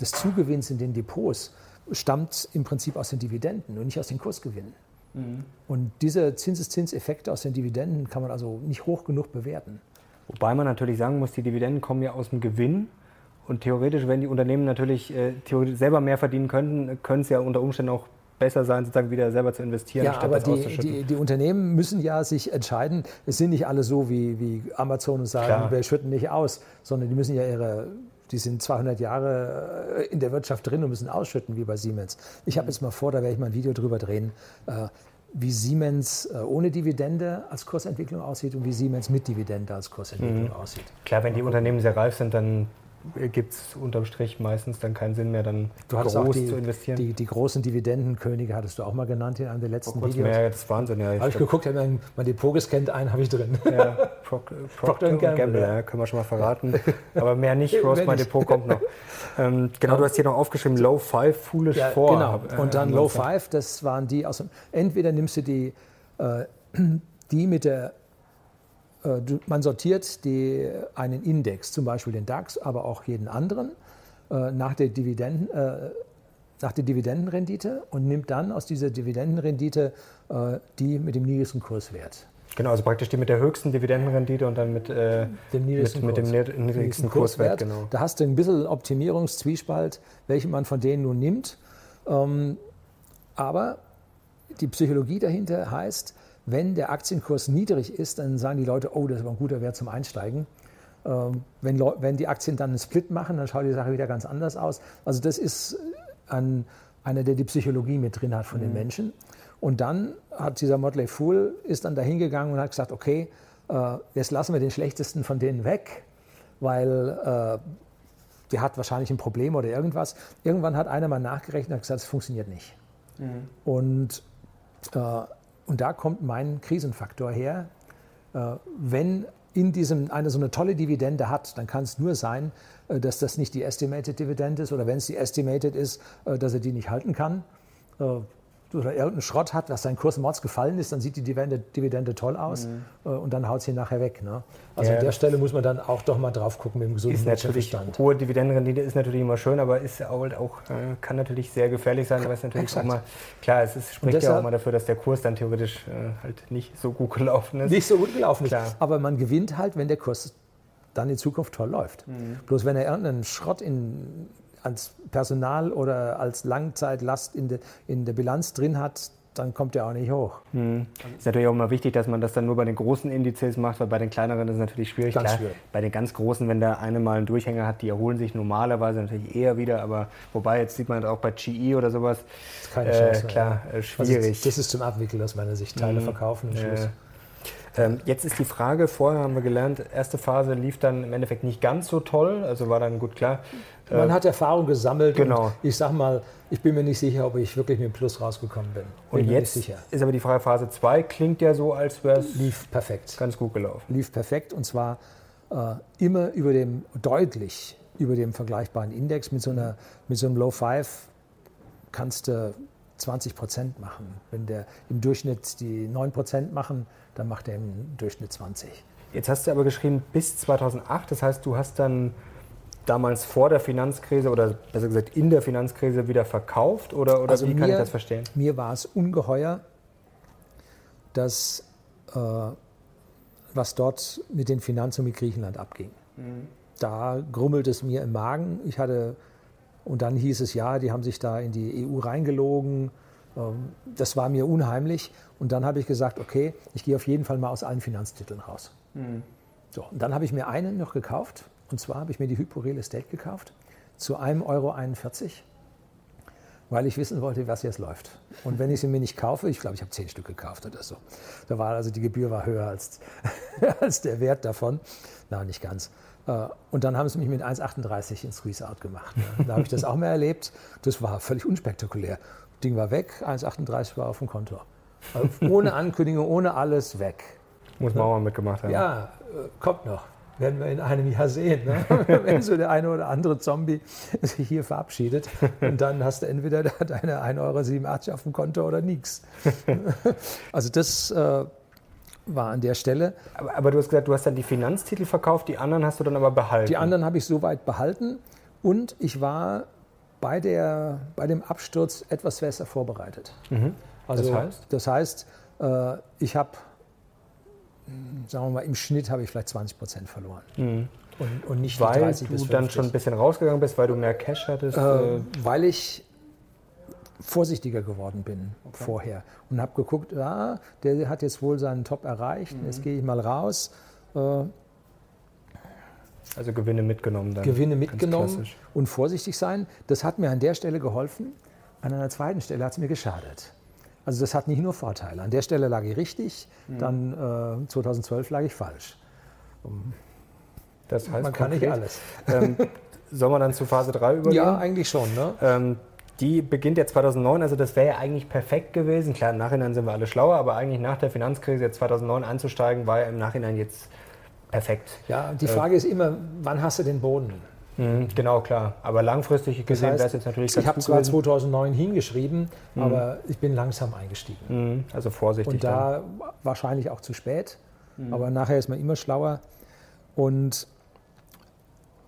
des Zugewinns in den Depots, stammt im Prinzip aus den Dividenden und nicht aus den Kursgewinnen. Mhm. Und diese Zinseszinseffekte aus den Dividenden kann man also nicht hoch genug bewerten. Wobei man natürlich sagen muss, die Dividenden kommen ja aus dem Gewinn. Und theoretisch, wenn die Unternehmen natürlich äh, selber mehr verdienen könnten, können es ja unter Umständen auch besser sein, sozusagen wieder selber zu investieren, ja, aber die, die, die, Unternehmen müssen ja sich entscheiden. Es sind nicht alle so wie, wie Amazon und sagen, Klar. wir schütten nicht aus, sondern die müssen ja ihre, die sind 200 Jahre äh, in der Wirtschaft drin und müssen ausschütten, wie bei Siemens. Ich habe jetzt mal vor, da werde ich mal ein Video drüber drehen. Wie Siemens äh, ohne Dividende als Kursentwicklung aussieht und wie Siemens mit Dividende als Kursentwicklung mhm. aussieht. Klar, wenn die Unternehmen sehr reif sind, dann gibt es unterm Strich meistens dann keinen Sinn mehr, dann du groß auch die, zu investieren. Die, die, großen Dividendenkönige hattest du auch mal genannt in einem der letzten Videos. Mehr, das ist Wahnsinn, ja. Habe ich geguckt, ja, mein, mein Depot gescannt, einen habe ich drin. Ja, Proc Procter Gamble, Gamble ja, können wir schon mal verraten. Aber mehr nicht, Rose, mein Depot kommt noch. Ähm, genau, du hast hier noch aufgeschrieben, Low Five, Foolish ja, Four. Genau, und dann äh, Low Five, das waren die aus dem, entweder nimmst du die, äh, die mit der äh, man sortiert die, einen Index, zum Beispiel den DAX, aber auch jeden anderen, äh, nach der, Dividenden, äh, nach der Dividendenrendite und nimmt dann aus dieser Dividendenrendite die mit dem niedrigsten Kurswert. Genau, also praktisch die mit der höchsten Dividendenrendite und dann mit, äh, dem, niedrigsten mit, mit dem niedrigsten Kurswert. Kurswert genau. Da hast du ein bisschen Optimierungszwiespalt, welchen man von denen nun nimmt. Ähm, aber die Psychologie dahinter heißt, wenn der Aktienkurs niedrig ist, dann sagen die Leute, oh, das ist aber ein guter Wert zum Einsteigen. Ähm, wenn, wenn, die Aktien dann einen Split machen, dann schaut die Sache wieder ganz anders aus. Also das ist ein, einer, der die Psychologie mit drin hat von mhm. den Menschen. Und dann hat dieser Motley Fool ist dann dahin gegangen und hat gesagt, okay, äh, jetzt lassen wir den schlechtesten von denen weg, weil äh, der hat wahrscheinlich ein Problem oder irgendwas. Irgendwann hat einer mal nachgerechnet und gesagt, es funktioniert nicht. Mhm. Und äh, und da kommt mein Krisenfaktor her. Äh, wenn in diesem eine so eine tolle Dividende hat, dann kann es nur sein, äh, dass das nicht die Estimated Dividend ist oder wenn es die Estimated ist, äh, dass er die nicht halten kann. Oder irgendeinen Schrott hat, dass sein Kurs mords gefallen ist, dann sieht die Dividende, Dividende toll aus mhm. äh, und dann haut sie nachher weg. Ne? Also ja, an der Stelle muss man dann auch doch mal drauf gucken mit dem gesunden Wirtschaftsstand. Hohe Dividendenrendite ist natürlich immer schön, aber ist halt auch, äh, kann natürlich sehr gefährlich sein, weil es natürlich Exakt. auch mal, klar, es ist, spricht deshalb, ja auch mal dafür, dass der Kurs dann theoretisch äh, halt nicht so gut gelaufen ist. Nicht so gut gelaufen klar. ist, aber man gewinnt halt, wenn der Kurs dann in Zukunft toll läuft. Mhm. Bloß wenn er irgendeinen Schrott in als Personal oder als Langzeitlast in, de, in der Bilanz drin hat, dann kommt der auch nicht hoch. Hm. Ist natürlich auch immer wichtig, dass man das dann nur bei den großen Indizes macht, weil bei den kleineren ist es natürlich schwierig. Ganz Klar, schwierig. Bei den ganz großen, wenn der eine mal einen Durchhänger hat, die erholen sich normalerweise natürlich eher wieder, aber wobei, jetzt sieht man auch bei GE oder sowas, keine Chance, äh, klar, ja. Äh, schwierig. Also das ist zum Abwickeln aus meiner Sicht, Teile hm. verkaufen und Schluss. Ähm, jetzt ist die Frage, vorher haben wir gelernt, erste Phase lief dann im Endeffekt nicht ganz so toll, also war dann gut klar. Man äh, hat Erfahrung gesammelt genau. ich sag mal, ich bin mir nicht sicher, ob ich wirklich mit dem Plus rausgekommen bin. bin und jetzt ist aber die Frage, Phase 2 klingt ja so, als wäre es lief perfekt. Ganz gut gelaufen. Lief perfekt und zwar äh, immer über dem, deutlich über dem vergleichbaren Index mit so, einer, mit so einem Low 5 kannst du 20 Prozent machen. Wenn der im Durchschnitt die 9 Prozent machen, dann macht er im Durchschnitt 20. Jetzt hast du aber geschrieben bis 2008, das heißt, du hast dann damals vor der Finanzkrise oder besser gesagt in der Finanzkrise wieder verkauft oder, oder also wie mir, kann ich das verstehen? Mir war es ungeheuer, dass, äh, was dort mit den Finanzen mit Griechenland abging. Mhm. Da grummelt es mir im Magen. Ich hatte, und dann hieß es ja, die haben sich da in die EU reingelogen. Ähm, das war mir unheimlich. Und dann habe ich gesagt, okay, ich gehe auf jeden Fall mal aus allen Finanztiteln raus. Mhm. So, und dann habe ich mir einen noch gekauft. Und zwar habe ich mir die Hypo Real Estate gekauft zu 1,41 Euro, weil ich wissen wollte, was jetzt läuft. Und wenn ich sie mir nicht kaufe, ich glaube, ich habe zehn Stück gekauft oder so. Da war also die Gebühr war höher als, als der Wert davon. Na, nicht ganz. Äh, und dann haben sie mich mit 1,38 in Squeeze-Out gemacht. Da habe ich das auch mehr erlebt. Das war völlig unspektakulär. Ding war weg, 1,38 war auf dem Konto. Also ohne Ankündigung, ohne alles weg. Muss mal mitgemacht haben. Ja, äh, kommt noch. Werden wir in einem Jahr sehen, ne? wenn so der eine oder andere Zombie sich hier verabschiedet. Und dann hast du entweder deine 1,87 Euro auf dem Konto oder nichts. Also das äh, war an der Stelle. Aber, aber, du hast gesagt, du hast dann die Finanztitel verkauft, die anderen hast du dann aber behalten. Die anderen habe ich soweit behalten und ich war bei, der, bei dem Absturz etwas besser vorbereitet. Mhm. Also, das heißt? Das heißt, äh, ich habe, sagen wir mal, im Schnitt habe ich vielleicht 20 Prozent verloren. Mhm. Und, und, nicht weil 30 du dann schon ein bisschen rausgegangen bist, weil du mehr Cash hattest? Äh, äh, weil ich vorsichtiger geworden bin okay. vorher und habe geguckt, ja, der hat jetzt wohl seinen Top erreicht, mhm. jetzt gehe ich mal raus. Äh, also Gewinne mitgenommen dann. Gewinne mitgenommen und vorsichtig sein. Das hat mir an der Stelle geholfen. An einer zweiten Stelle hat es mir geschadet. Also das hat nicht nur Vorteile. An der Stelle lag ich richtig, mhm. dann äh, 2012 lag ich falsch. Um, das heißt man kann nicht alles. Ähm, soll man dann zu Phase 3 übergehen? Ja, eigentlich schon. Ne? Ähm, die beginnt ja 2009, also das wäre ja eigentlich perfekt gewesen. Klar, im Nachhinein sind wir alle schlauer, aber eigentlich nach der Finanzkrise jetzt 2009 einzusteigen, war ja im Nachhinein jetzt perfekt. Ja, die Frage äh, ist immer, wann hast du den Boden? Mhm, genau, klar. Aber langfristig gesehen das heißt, wäre es jetzt natürlich Ich habe zwar 2009 hingeschrieben, mhm. aber ich bin langsam eingestiegen. Mhm, also vorsichtig. Und da dann. wahrscheinlich auch zu spät. Mhm. Aber nachher ist man immer schlauer. Und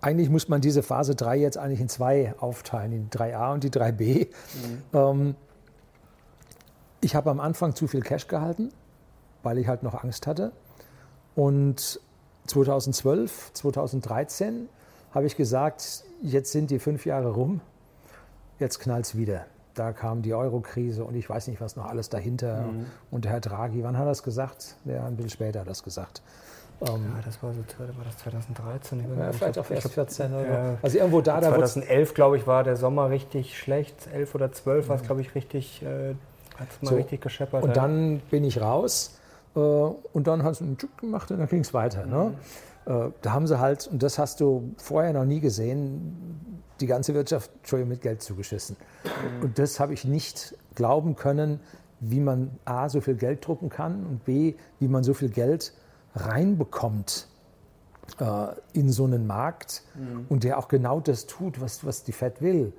eigentlich muss man diese Phase 3 jetzt eigentlich in zwei aufteilen, in 3a und die 3b. Mhm. Ähm, ich habe am Anfang zu viel Cash gehalten, weil ich halt noch Angst hatte. Und 2012, 2013 habe ich gesagt, jetzt sind die fünf Jahre rum, jetzt knallt es wieder. Da kam die Euro-Krise und ich weiß nicht, was noch alles dahinter. Mhm. Und der Herr Draghi, wann hat er das gesagt? Der ein bisschen später hat das gesagt. Ähm, ja, das war, so, war das 2013. Ja, vielleicht auch erst 14 oder ja, Also irgendwo da. 2011, glaube ich, war der Sommer richtig schlecht. 11 oder 12 war es, glaube ich, richtig, äh, hat es mal so. richtig gescheppert. Und ja. dann bin ich raus äh, und dann hat es einen Tschuk gemacht und dann ging es weiter. Ne? Mhm. Ne? Äh, da haben sie halt, und das hast du vorher noch nie gesehen, die ganze Wirtschaft mit Geld zugeschissen. Und das habe ich nicht glauben können, wie man A, so viel Geld drucken kann und B, wie man so viel Geld reinbekommt äh, in so einen Markt mhm. und der auch genau das tut, was, was die Fed will.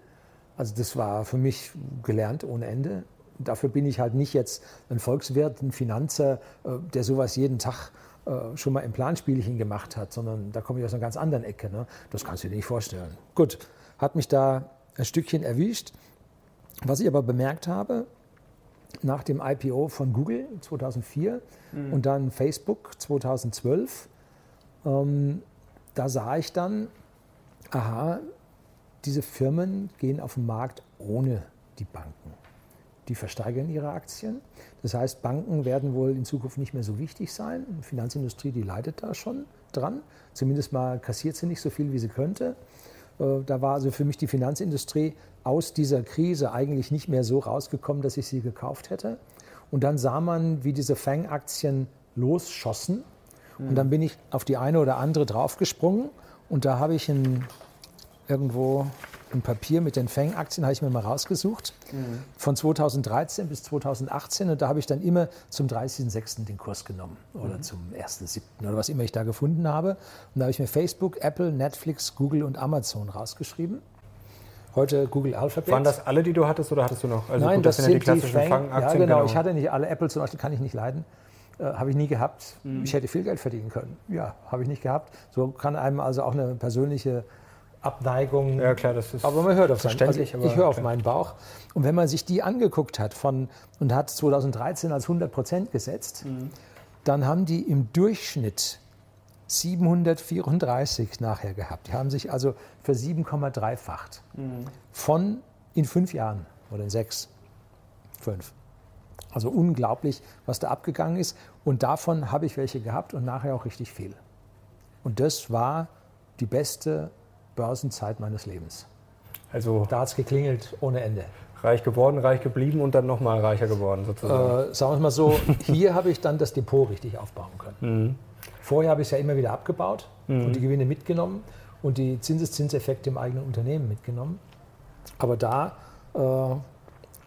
Also das war für mich gelernt ohne Ende. dafür bin ich halt nicht jetzt ein Volkswirt, ein Finanzer, äh, der sowas jeden Tag äh, schon mal im Planspielchen gemacht hat, sondern da komme ich aus einer ganz anderen Ecke. Ne? Das kannst du dir nicht vorstellen. Gut, hat mich da ein Stückchen erwischt. Was ich aber bemerkt habe, nach dem IPO von Google 2004 mhm. und dann Facebook 2012, ähm, da sah ich dann, aha, diese Firmen gehen auf den Markt ohne die Banken. Die versteigern ihre Aktien. Das heißt, Banken werden wohl in Zukunft nicht mehr so wichtig sein. Die Finanzindustrie, die leidet da schon dran. Zumindest mal kassiert sie nicht so viel, wie sie könnte. Äh, da war also für mich die Finanzindustrie aus dieser Krise eigentlich nicht mehr so rausgekommen, dass ich sie gekauft hätte. Und dann sah man, wie diese Fang-Aktien losschossen. Und dann bin ich auf die eine oder andere draufgesprungen. Und da habe ich ein, irgendwo ein Papier mit den Fang-Aktien, habe ich mir mal rausgesucht, mhm. von 2013 bis 2018. Und da habe ich dann immer zum 30.06. den Kurs genommen oder mhm. zum 1.07. oder was immer ich da gefunden habe. Und da habe ich mir Facebook, Apple, Netflix, Google und Amazon rausgeschrieben. Heute Google Alphabet. Waren das alle, die du hattest oder hattest du noch? Also Nein, gut, das, das sind, sind ja die klassischen Fang-Aktien. Ja, genau. genau. Ich hatte nicht alle. Apple zum Beispiel kann ich nicht leiden. Äh, habe ich nie gehabt. Mhm. Ich hätte viel Geld verdienen können. Ja, habe ich nicht gehabt. So kann einem also auch eine persönliche Abneigung. Ja, klar, das ist aber man hört auf seinen, also ich höre auf meinen Bauch. Und wenn man sich die angeguckt hat von, und hat 2013 als 100 Prozent gesetzt, mhm. dann haben die im Durchschnitt 734 nachher gehabt. Die haben sich also für 7,3-facht. Mhm. Von in fünf Jahren oder in sechs, fünf. Also unglaublich, was da abgegangen ist. Und davon habe ich welche gehabt und nachher auch richtig viel. Und das war die beste Börsenzeit meines Lebens. Also da hat es geklingelt ohne Ende. Reich geworden, reich geblieben und dann nochmal reicher geworden sozusagen. Äh, sagen wir es mal so, hier habe ich dann das Depot richtig aufbauen können. Mhm. Vorher habe ich es ja immer wieder abgebaut mhm. und die Gewinne mitgenommen und die Zinseszinseffekte im eigenen Unternehmen mitgenommen. Aber da, äh,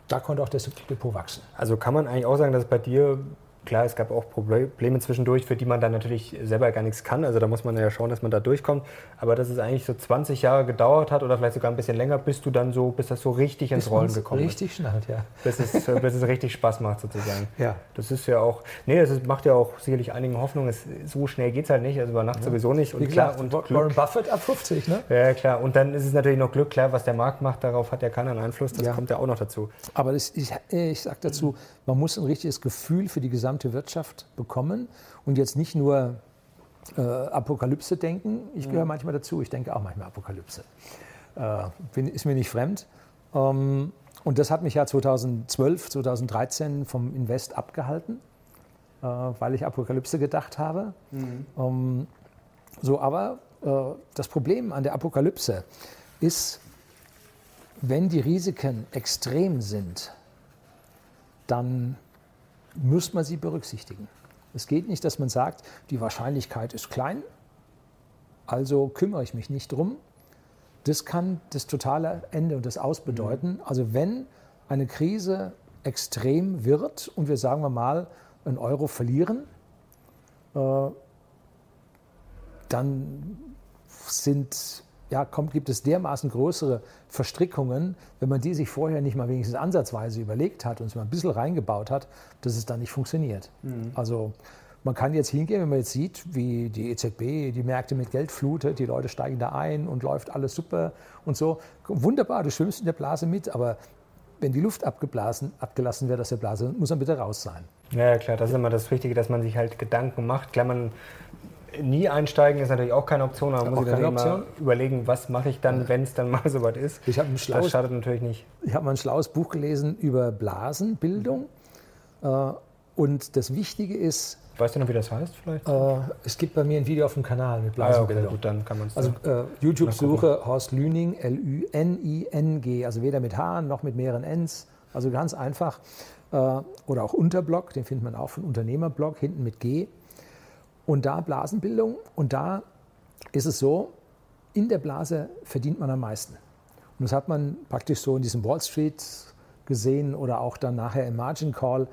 da konnte auch das Depot wachsen. Also kann man eigentlich auch sagen, dass bei dir Klar, es gab auch Probleme zwischendurch, für die man dann natürlich selber gar nichts kann. Also da muss man ja schauen, dass man da durchkommt. Aber dass es eigentlich so 20 Jahre gedauert hat oder vielleicht sogar ein bisschen länger, bis du dann so, bis das so richtig ins Rollen gekommen richtig ist. Richtig schnallt, ja. Bis es, bis es richtig Spaß macht sozusagen. Ja. Das ist ja auch, nee, das macht ja auch sicherlich einigen Hoffnung. Es, so schnell geht es halt nicht, also über Nacht ja. sowieso nicht. Und Wie klar, und Warren Buffett ab 50, ne? Ja, klar. Und dann ist es natürlich noch Glück, klar, was der Markt macht, darauf hat ja keinen Einfluss. Das ja. kommt ja auch noch dazu. Aber das, ich, ich sage dazu, man muss ein richtiges Gefühl für die gesamte Wirtschaft bekommen und jetzt nicht nur äh, Apokalypse denken. Ich gehöre mhm. manchmal dazu, ich denke auch manchmal Apokalypse. Äh, bin, ist mir nicht fremd. Ähm, und das hat mich ja 2012, 2013 vom Invest abgehalten, äh, weil ich Apokalypse gedacht habe. Mhm. Ähm, so, aber äh, das Problem an der Apokalypse ist, wenn die Risiken extrem sind, dann muss man sie berücksichtigen. Es geht nicht, dass man sagt, die Wahrscheinlichkeit ist klein, also kümmere ich mich nicht drum. Das kann das totale Ende und das Aus bedeuten. Also wenn eine Krise extrem wird und wir sagen wir mal einen Euro verlieren, äh, dann sind ja, kommt, gibt es dermaßen größere Verstrickungen, wenn man die sich vorher nicht mal wenigstens ansatzweise überlegt hat und es mal ein bisschen reingebaut hat, dass es dann nicht funktioniert. Mhm. Also man kann jetzt hingehen, wenn man jetzt sieht, wie die EZB die Märkte mit Geld flutet, die Leute steigen da ein und läuft alles super und so. Wunderbar, du schwimmst in der Blase mit, aber wenn die Luft abgeblasen, abgelassen wird aus der Blase, muss man bitte raus sein. Ja, klar, das ist immer das Wichtige, dass man sich halt Gedanken macht. Klar, man nie einsteigen ist natürlich auch keine Option, aber man muss sich dann immer überlegen, was mache ich dann, wenn es dann mal soweit ist. Ich ein schlaues, das schadet natürlich nicht. Ich habe mal ein schlaues Buch gelesen über Blasenbildung. Äh, und das Wichtige ist. Weißt du noch, wie das heißt vielleicht? Äh, es gibt bei mir ein Video auf dem Kanal mit Blasenbildung. Ah, okay, gut, dann kann man es. Also äh, YouTube-Suche Horst Lüning, L-Ü-N-I-N-G, also weder mit H noch mit mehreren Ns. Also ganz einfach. Äh, oder auch Unterblock, den findet man auch von Unternehmerblog, hinten mit G. Und da Blasenbildung und da ist es so, in der Blase verdient man am meisten. Und das hat man praktisch so in diesem Wall Street gesehen oder auch dann nachher im Margin Call.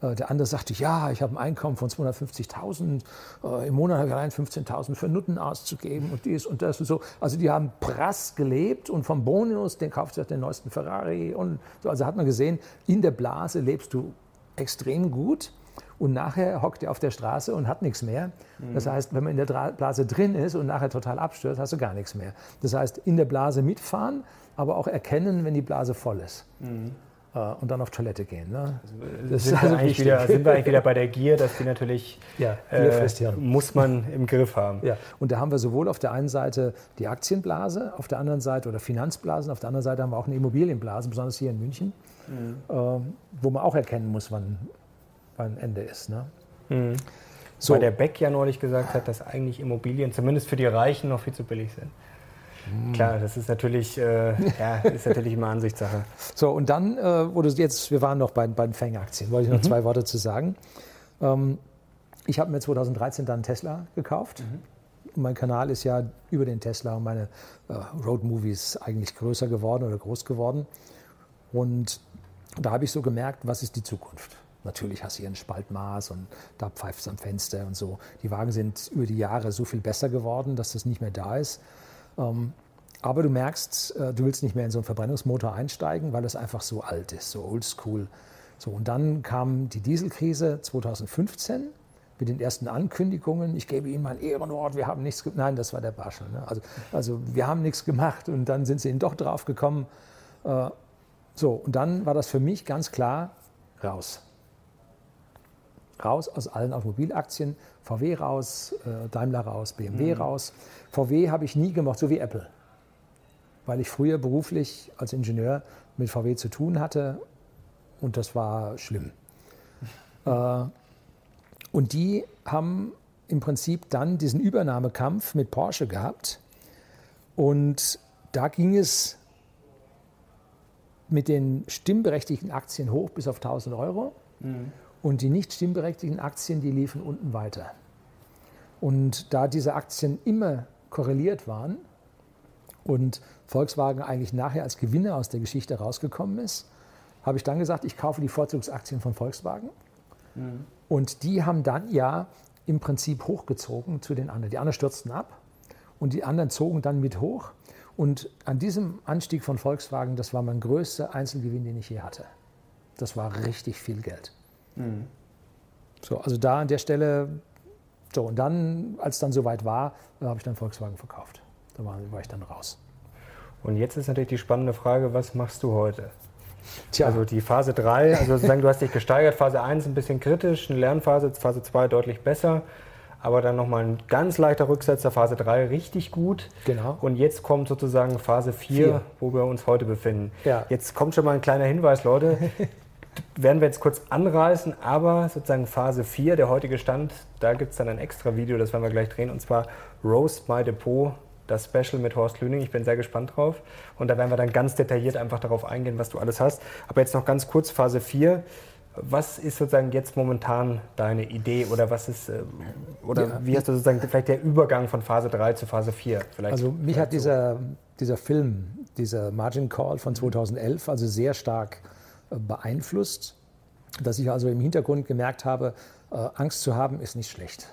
Äh, der andere sagte, ja, ich habe ein Einkommen von 250.000, äh, im Monat habe ich allein 15.000 für Nutten auszugeben und dies und das und so. Also die haben prass gelebt und vom Bonus, den kauft sich den neuesten Ferrari und so. Also hat man gesehen, in der Blase lebst du extrem gut und nachher hockt er auf der Straße und hat nichts mehr. Das heißt, wenn man in der Blase drin ist und nachher total abstürzt, hast du gar nichts mehr. Das heißt, in der Blase mitfahren, aber auch erkennen, wenn die Blase voll ist. Mhm. Und dann auf Toilette gehen. Ne? Das sind, also wir wieder, sind wir eigentlich wieder bei der Gier, dass die natürlich ja, äh, muss man im Griff haben. Ja. Und da haben wir sowohl auf der einen Seite die Aktienblase, auf der anderen Seite oder Finanzblasen, auf der anderen Seite haben wir auch eine Immobilienblase, besonders hier in München, mhm. äh, wo man auch erkennen muss, wann ein Ende ist. Ne? Mhm. So. Weil der Beck ja neulich gesagt hat, dass eigentlich Immobilien zumindest für die Reichen noch viel zu billig sind. Mhm. Klar, das ist natürlich, äh, ja, ist natürlich immer Ansichtssache. So, und dann äh, wurde jetzt, wir waren noch bei, bei den Fang-Aktien, wollte ich noch mhm. zwei Worte zu sagen. Ähm, ich habe mir 2013 dann Tesla gekauft. Mhm. Mein Kanal ist ja über den Tesla und meine äh, Road-Movies eigentlich größer geworden oder groß geworden. Und da habe ich so gemerkt, was ist die Zukunft? Natürlich hast du hier ein Spaltmaß und da pfeift es am Fenster und so. Die Wagen sind über die Jahre so viel besser geworden, dass das nicht mehr da ist. Ähm, aber du merkst, äh, du willst nicht mehr in so einen Verbrennungsmotor einsteigen, weil es einfach so alt ist, so oldschool. So, und dann kam die Dieselkrise 2015 mit den ersten Ankündigungen. Ich gebe Ihnen mein Ehrenwort, wir haben nichts gemacht. Nein, das war der Barschel. Ne? Also, also wir haben nichts gemacht und dann sind sie ihnen doch drauf gekommen. Äh, so, und dann war das für mich ganz klar raus raus aus allen Automobilaktien, VW raus, äh, Daimler raus, BMW mhm. raus. VW habe ich nie gemacht, so wie Apple, weil ich früher beruflich als Ingenieur mit VW zu tun hatte und das war schlimm. äh, und die haben im Prinzip dann diesen Übernahmekampf mit Porsche gehabt und da ging es mit den stimmberechtigten Aktien hoch bis auf 1000 Euro. Mhm. Und die nicht stimmberechtigten Aktien, die liefen unten weiter. Und da diese Aktien immer korreliert waren und Volkswagen eigentlich nachher als Gewinner aus der Geschichte rausgekommen ist, habe ich dann gesagt, ich kaufe die Vorzugsaktien von Volkswagen. Mhm. Und die haben dann ja im Prinzip hochgezogen zu den anderen. Die anderen stürzten ab und die anderen zogen dann mit hoch. Und an diesem Anstieg von Volkswagen, das war mein größter Einzelgewinn, den ich je hatte. Das war richtig viel Geld. Mhm. So, also da an der Stelle, so und dann, als dann soweit war, habe ich dann Volkswagen verkauft. Da war, war, ich dann raus. Und jetzt ist natürlich die spannende Frage, was machst du heute? Tja. Also die Phase 3, also sozusagen, du hast dich gesteigert, Phase 1 ein bisschen kritisch, eine Lernphase, Phase 2 deutlich besser, aber dann nochmal ein ganz leichter Rücksetzer, Phase 3 richtig gut. Genau. Und jetzt kommt sozusagen Phase 4, wo wir uns heute befinden. Ja. Jetzt kommt schon mal ein kleiner Hinweis, Leute. werden wir jetzt kurz anreißen, aber sozusagen Phase 4, der heutige Stand, da gibt es dann ein extra Video, das werden wir gleich drehen, und zwar Roast My Depot, das Special mit Horst Lüning. Ich bin sehr gespannt drauf. Und da werden wir dann ganz detailliert einfach darauf eingehen, was du alles hast. Aber jetzt noch ganz kurz Phase 4. Was ist sozusagen jetzt momentan deine Idee oder was ist äh, oder ja. wie hast du sozusagen vielleicht der Übergang von Phase 3 zu Phase 4? Vielleicht also mich hat dieser, dieser Film, dieser Margin Call von 2011 also sehr stark beeinflusst, dass ich also im Hintergrund gemerkt habe, äh, Angst zu haben ist nicht schlecht.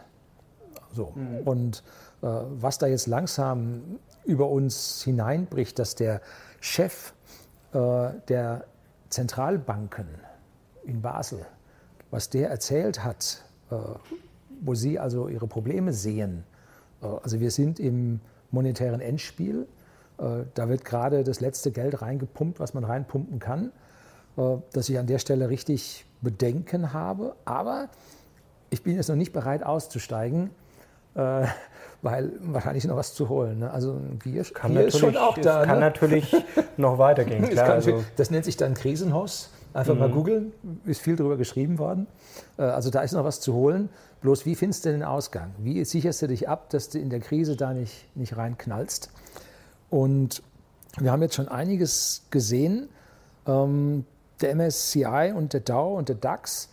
So. Mhm. Und äh, was da jetzt langsam über uns hineinbricht, dass der Chef äh, der Zentralbanken in Basel, was der erzählt hat, wo sie also ihre Probleme sehen, also wir sind im monetären Endspiel, da wird gerade das letzte Geld reingepumpt, was man reinpumpen kann. Äh, dass ich an der Stelle richtig Bedenken habe. Aber ich bin jetzt noch nicht bereit auszusteigen, äh, weil wahrscheinlich noch was zu holen. Ne? Also ein Gier, kann Gier ist schon auch da. Das kann ne? natürlich noch weitergehen. Klar, das, also. das, nennt sich dann Krisenhaus. Einfach mhm. mal googeln, ist viel darüber geschrieben worden. Äh, also da ist noch was zu holen. Bloß wie findest du den Ausgang? Wie sicherst du dich ab, dass du in der Krise da nicht, nicht reinknallst? Und wir haben jetzt schon einiges gesehen. Ähm, der MSCI und der Dow und der DAX,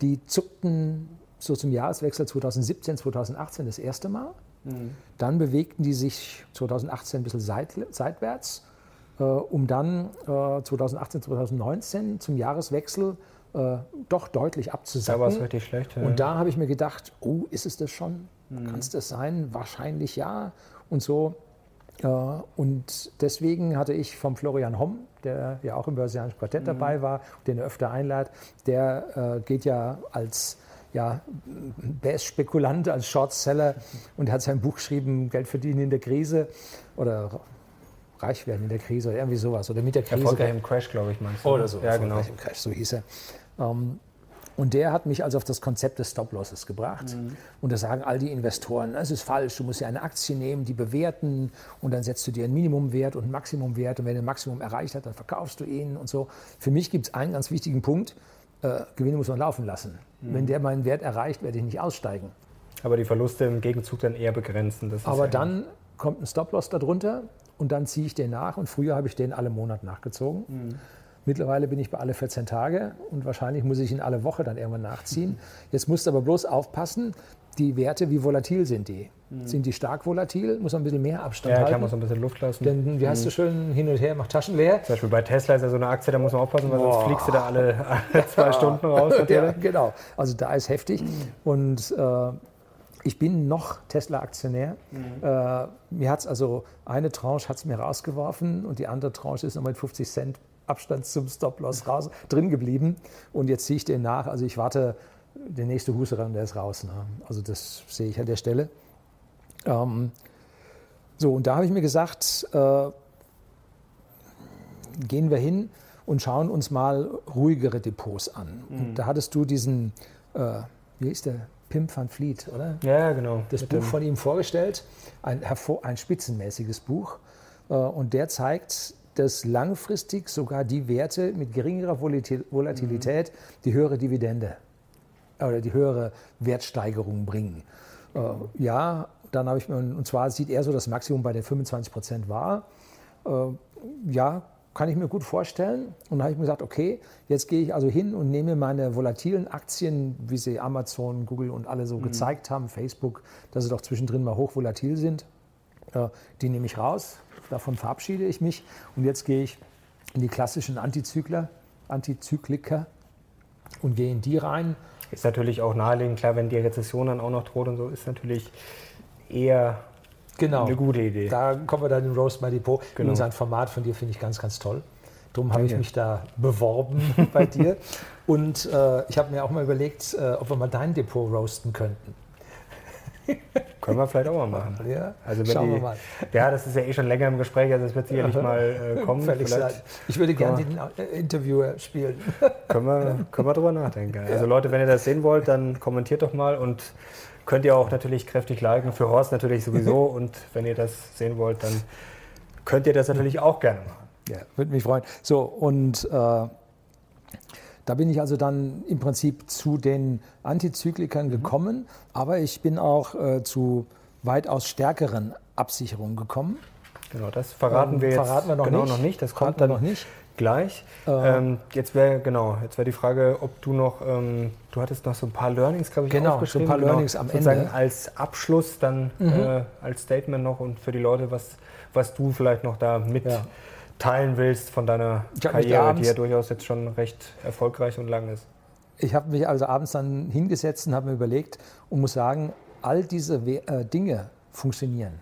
die zuckten so zum Jahreswechsel 2017, 2018 das erste Mal. Mhm. Dann bewegten die sich 2018 ein bisschen seit, seitwärts, äh, um dann äh, 2018, 2019 zum Jahreswechsel äh, doch deutlich abzusacken. Da war es richtig schlecht. Ja. Und da habe ich mir gedacht, oh, ist es das schon? Mhm. Kann es das sein? Wahrscheinlich ja. Und so. Äh, und deswegen hatte ich vom Florian Homm, der ja auch im Börsianischen Quartett mhm. dabei war, den er öfter einlädt, der äh, geht ja als ja, Bass-Spekulant, als Shortseller und hat sein Buch geschrieben, Geld verdienen in der Krise oder reich werden in der Krise oder irgendwie sowas. Oder mit der Krise. Erfolgreich im Crash, glaube ich, meinst du? Oder so. Ja, genau. Im Crash, so hieß er. Ähm, und der hat mich also auf das Konzept des Stop-Losses gebracht. Mhm. Und da sagen all die Investoren, das ist falsch, du musst ja eine Aktie nehmen, die bewerten und dann setzt du dir einen Minimumwert und einen Maximumwert und wenn der Maximum erreicht hat, dann verkaufst du ihn und so. Für mich gibt es einen ganz wichtigen Punkt, äh, Gewinne muss man laufen lassen. Mhm. Wenn der meinen Wert erreicht, werde ich nicht aussteigen. Aber die Verluste im Gegenzug dann eher begrenzen. Aber ja dann kommt ein Stop-Loss darunter und dann ziehe ich den nach und früher habe ich den alle Monat nachgezogen. Mhm. Mittlerweile bin ich bei alle 14 Tage und wahrscheinlich muss ich ihn alle Woche dann irgendwann nachziehen. Jetzt musst du aber bloß aufpassen, die Werte, wie volatil sind die? Mhm. Sind die stark volatil? Muss man ein bisschen mehr Abstand ja, halten. Ja, kann man so ein bisschen Luft lassen. Denn wie hast du mhm. schön hin und her, macht Taschen leer. Zum Beispiel bei Tesla ist ja so eine Aktie, da muss man aufpassen, weil Boah. sonst fliegst du da alle, alle zwei Stunden raus. ja, genau. Also da ist heftig. Mhm. Und äh, ich bin noch Tesla-Aktionär. Mhm. Äh, mir hat es also eine Tranche hat's mir rausgeworfen und die andere Tranche ist nochmal mit 50 Cent Abstand zum Stop-Loss raus drin geblieben. Und jetzt ziehe ich den nach. Also ich warte, der nächste Husterer der ist raus. Ne? Also das sehe ich an der Stelle. Ähm, so, und da habe ich mir gesagt, äh, gehen wir hin und schauen uns mal ruhigere Depots an. Mhm. Da hattest du diesen, äh, wie ist der? Pim van Vliet, oder? Ja, genau. Das Buch von ihm vorgestellt, ein, ein spitzenmäßiges Buch. Äh, und der zeigt, dass langfristig sogar die Werte mit geringerer Volatilität mhm. die höhere Dividende oder die höhere Wertsteigerung bringen. Äh, ja, dann habe ich mir, und zwar sieht er so das Maximum bei den 25 Prozent war. Äh, ja, kann ich mir gut vorstellen. Und dann habe ich mir gesagt, okay, jetzt gehe ich also hin und nehme meine volatilen Aktien, wie sie Amazon, Google und alle so mhm. gezeigt haben, Facebook, dass sie doch zwischendrin mal hochvolatil sind. Äh, die nehme ich raus, davon verabschiede ich mich. Und jetzt gehe ich in die klassischen Antizykler, Antizykliker und gehe in die rein. Ist natürlich auch naheliegend, klar, wenn die Rezession dann auch noch droht und so, ist natürlich eher Genau. Eine gute Idee. Da kommen wir dann in Roast My Depot. Genau. Und sein Format von dir finde ich ganz, ganz toll. Darum habe ich mich da beworben bei dir. Und äh, ich habe mir auch mal überlegt, äh, ob wir mal dein Depot roasten könnten. Können wir vielleicht auch mal machen. Ja, also Schauen die, wir mal. Ja, das ist ja eh schon länger im Gespräch, also es wird sicherlich mal äh, kommen. Ich würde gerne den äh, Interviewer spielen. können, wir, können wir drüber nachdenken. Also Leute, wenn ihr das sehen wollt, dann kommentiert doch mal und Könnt ihr auch natürlich kräftig liken, für Horst natürlich sowieso. und wenn ihr das sehen wollt, dann könnt ihr das natürlich auch gerne machen. Ja, würde mich freuen. So, und äh, da bin ich also dann im Prinzip zu den Antizyklikern mhm. gekommen, aber ich bin auch äh, zu weitaus stärkeren Absicherungen gekommen. Genau, das verraten ähm, wir jetzt verraten wir noch genau nicht. noch nicht. Das kommt dann noch nicht gleich. Äh, ähm, jetzt wäre genau, jetzt wäre die Frage, ob du noch, ähm, du hattest noch so ein paar Learnings, glaube ich, genau, aufgeschrieben. Genau, so ein paar Learnings genau, am sozusagen Ende. als Abschluss dann mhm. äh, als Statement noch und für die Leute, was, was du vielleicht noch da mitteilen ja. Willst von deiner Karriere, abends, die ja durchaus jetzt schon recht erfolgreich und lang ist. Ich habe mich also abends dann hingesetzt und habe mir überlegt und muss sagen, all diese We äh, Dinge funktionieren.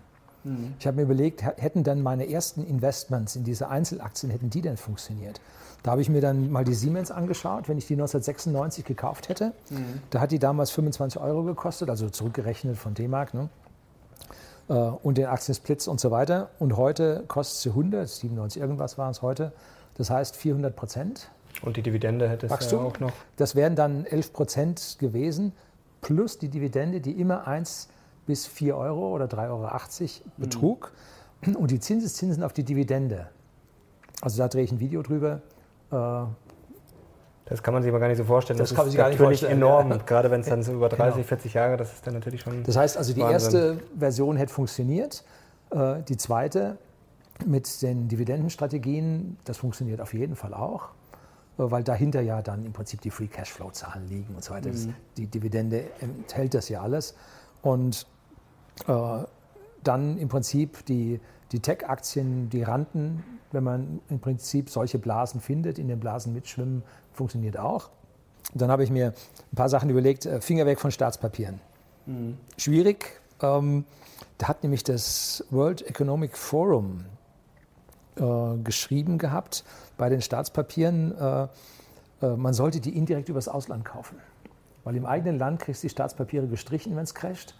Mhm. Ich habe mir überlegt, hätten dann meine ersten Investments in diese Einzelaktien, hätten die denn funktioniert? Da habe ich mir dann mal die Siemens angeschaut, wenn ich die 1996 gekauft hätte. Mhm. Da hat die damals 25 Euro gekostet, also zurückgerechnet von D-Mark. Ne? Äh, und den Aktiensplits und so weiter. Und heute kostet sie 100, 97 irgendwas waren es heute. Das heißt 400 Prozent. Und die Dividende hätte es ja auch noch. Das wären dann 11 Prozent gewesen, plus die Dividende, die immer 1 bis 4 Euro oder 3,80 Euro betrug. Mhm. Und die Zinseszinsen auf die Dividende. Also da drehe ich ein Video drüber. Das kann man sich aber gar nicht so vorstellen. Das, das kann man sich gar nicht vorstellen. enorm, ja. gerade wenn es dann so über 30, genau. 40 Jahre, das ist dann natürlich schon. Das heißt also, die Wahnsinn. erste Version hätte funktioniert. Äh, die zweite mit den Dividendenstrategien, das funktioniert auf jeden Fall auch, äh, weil dahinter ja dann im Prinzip die Free Cashflow-Zahlen liegen und so weiter. Mhm. Die Dividende enthält das ja alles. Und äh, dann im Prinzip die, die Tech-Aktien, die Randen, wenn man im Prinzip solche Blasen findet, in den Blasen mitschwimmen, funktioniert auch. dann habe ich mir ein paar Sachen überlegt, äh, Finger weg von Staatspapieren. Mhm. Schwierig. Ähm, da hat nämlich das World Economic Forum äh, geschrieben gehabt bei den Staatspapieren, äh, äh, man sollte die indirekt übers Ausland kaufen. Weil im eigenen Land kriegst du die Staatspapiere gestrichen, wenn es crasht.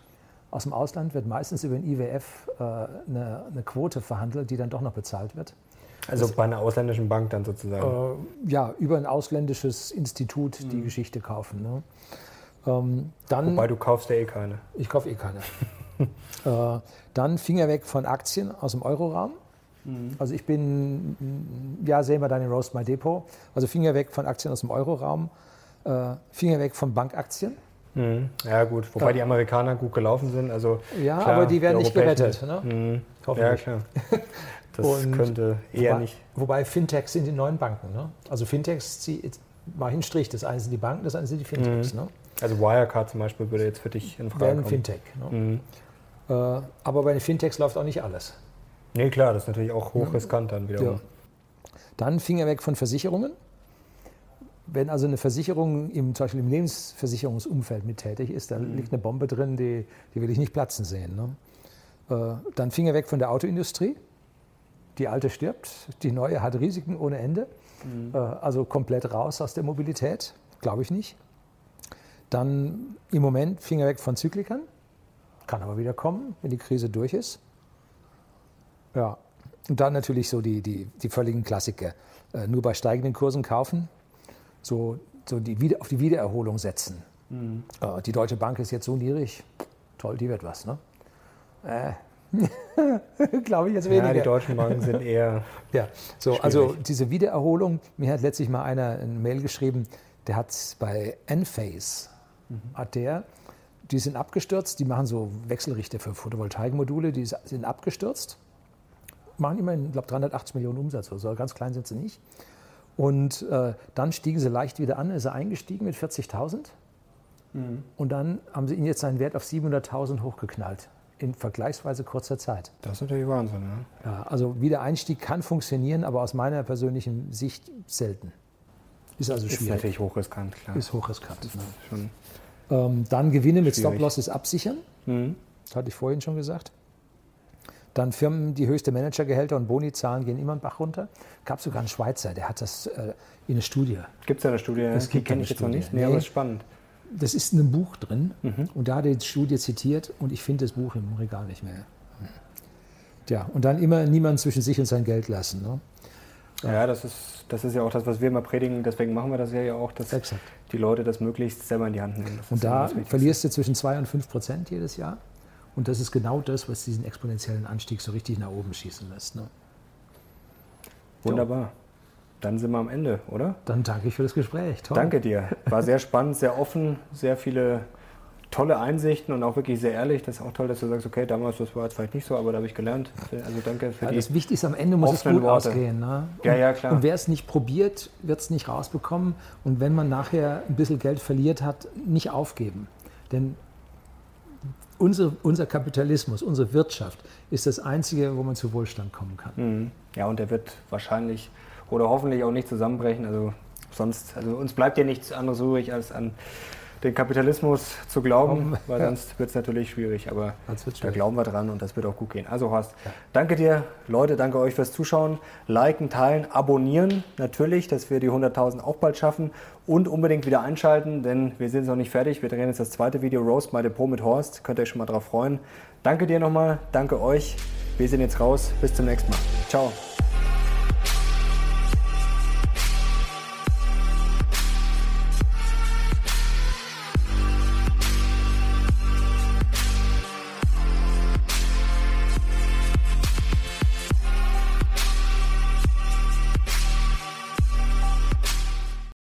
Aus dem Ausland wird meistens über den IWF äh, eine, eine, Quote verhandelt, die dann doch noch bezahlt wird. Also das, bei einer ausländischen Bank dann sozusagen? Äh, ja, über ein ausländisches Institut die mhm. Geschichte kaufen. Ne? Ähm, dann, Wobei du kaufst ja eh keine. Ich kaufe eh keine. äh, dann Finger weg von Aktien aus dem Euroraum. Mhm. Also ich bin, ja, sehen wir dann in Roast My Depot. Also Finger weg von Aktien aus dem Euroraum, äh, Finger weg von Bankaktien. Mhm. Ja gut, wobei ja. die Amerikaner gut gelaufen sind. Also ja, klar, aber die werden nicht gerettet. Ne? Mhm. Ja, klar. Das Und könnte eher wobei, nicht. Wobei Fintechs sind die neuen Banken. Ne? Also Fintechs, mach ich einen Strich. Das eine sind die Banken, das eine sind die Fintechs. Mhm. Ne? Also Wirecard zum Beispiel würde jetzt für dich in Frage kommen. Fintech. Ne? Mhm. Äh, aber bei den Fintechs läuft auch nicht alles. Nee, klar, das ist natürlich auch hochriskant dann wiederum. Ja. Dann Finger weg von Versicherungen. Wenn also eine Versicherung im, zum Beispiel im Lebensversicherungsumfeld mit tätig ist, da mhm. liegt eine Bombe drin, die, die will ich nicht platzen sehen. Ne? Äh, dann Finger weg von der Autoindustrie. Die alte stirbt, die neue hat Risiken ohne Ende. Mhm. Äh, also komplett raus aus der Mobilität, glaube ich nicht. Dann im Moment Finger weg von Zyklikern. Kann aber wieder kommen, wenn die Krise durch ist. Ja, und dann natürlich so die, die, die völligen Klassiker. Äh, nur bei steigenden Kursen kaufen, so, so die Wieder, auf die Wiedererholung setzen. Mhm. Äh, die Deutsche Bank ist jetzt so niedrig, toll, die wird was, ne? Äh. Glaube ich jetzt weniger. Ja, die deutschen Banken sind eher. ja, so, also diese Wiedererholung, mir hat letztlich mal einer eine Mail geschrieben, der hat bei Enphase, mhm. hat der, die sind abgestürzt, die machen so Wechselrichter für Photovoltaikmodule, die sind abgestürzt machen immerhin, ich glaube, 380 Millionen Umsatz oder so. Ganz klein sind sie nicht. Und äh, dann stiegen sie leicht wieder an, ist er eingestiegen mit 40.000. Mhm. Und dann haben sie ihn jetzt seinen Wert auf 700.000 hochgeknallt in vergleichsweise kurzer Zeit. Das ist natürlich Wahnsinn. Ne? Ja, also Wiedereinstieg kann funktionieren, aber aus meiner persönlichen Sicht selten. Ist also schwierig. Ist natürlich hochriskant, klar. Ist hochriskant. Ist ne? ähm, dann Gewinne mit Stop-Losses absichern. Mhm. Das hatte ich vorhin schon gesagt. Dann Firmen, die höchste Managergehälter und Boni zahlen, gehen immer einen Bach runter. Gab sogar einen Schweizer, der hat das äh, in einer Studie. Gibt es ja eine Studie? Das die kenne ich jetzt noch nicht. Nee, aber das ist spannend. Das ist in einem Buch drin mhm. und da hat er die Studie zitiert und ich finde das Buch im Regal nicht mehr. Ja, und dann immer niemand zwischen sich und sein Geld lassen. Ne? Ja, das ist, das ist ja auch das, was wir immer predigen. Deswegen machen wir das ja auch, dass Exakt. die Leute das möglichst selber in die Hand nehmen. und da verlierst du zwischen 2 und 5 Prozent jedes Jahr. Und das ist genau das, was diesen exponentiellen Anstieg so richtig nach oben schießen lässt. Ne? Wunderbar. Dann sind wir am Ende, oder? Dann danke ich für das Gespräch. Toll. Danke dir. War sehr spannend, sehr offen, sehr viele tolle Einsichten und auch wirklich sehr ehrlich. Das ist auch toll, dass du sagst, okay, damals das war jetzt vielleicht nicht so, aber da habe ich gelernt. Also danke für ja, die Das Wichtigste am Ende muss es gut Worte. ausgehen. Ne? Und, ja, ja, klar. Und wer es nicht probiert, wird es nicht rausbekommen. Und wenn man nachher ein bisschen Geld verliert hat, nicht aufgeben. Denn unser, unser Kapitalismus, unsere Wirtschaft ist das Einzige, wo man zu Wohlstand kommen kann. Mhm. Ja, und der wird wahrscheinlich oder hoffentlich auch nicht zusammenbrechen. Also sonst, also uns bleibt ja nichts anderes übrig, als an den Kapitalismus zu glauben, weil sonst wird es natürlich schwierig. Aber da glauben wir dran und das wird auch gut gehen. Also Horst, ja. danke dir, Leute, danke euch fürs Zuschauen. Liken, teilen, abonnieren natürlich, dass wir die 100.000 auch bald schaffen und unbedingt wieder einschalten, denn wir sind noch nicht fertig. Wir drehen jetzt das zweite Video Roast My Depot mit Horst. Könnt ihr euch schon mal drauf freuen. Danke dir nochmal, danke euch. Wir sind jetzt raus. Bis zum nächsten Mal. Ciao.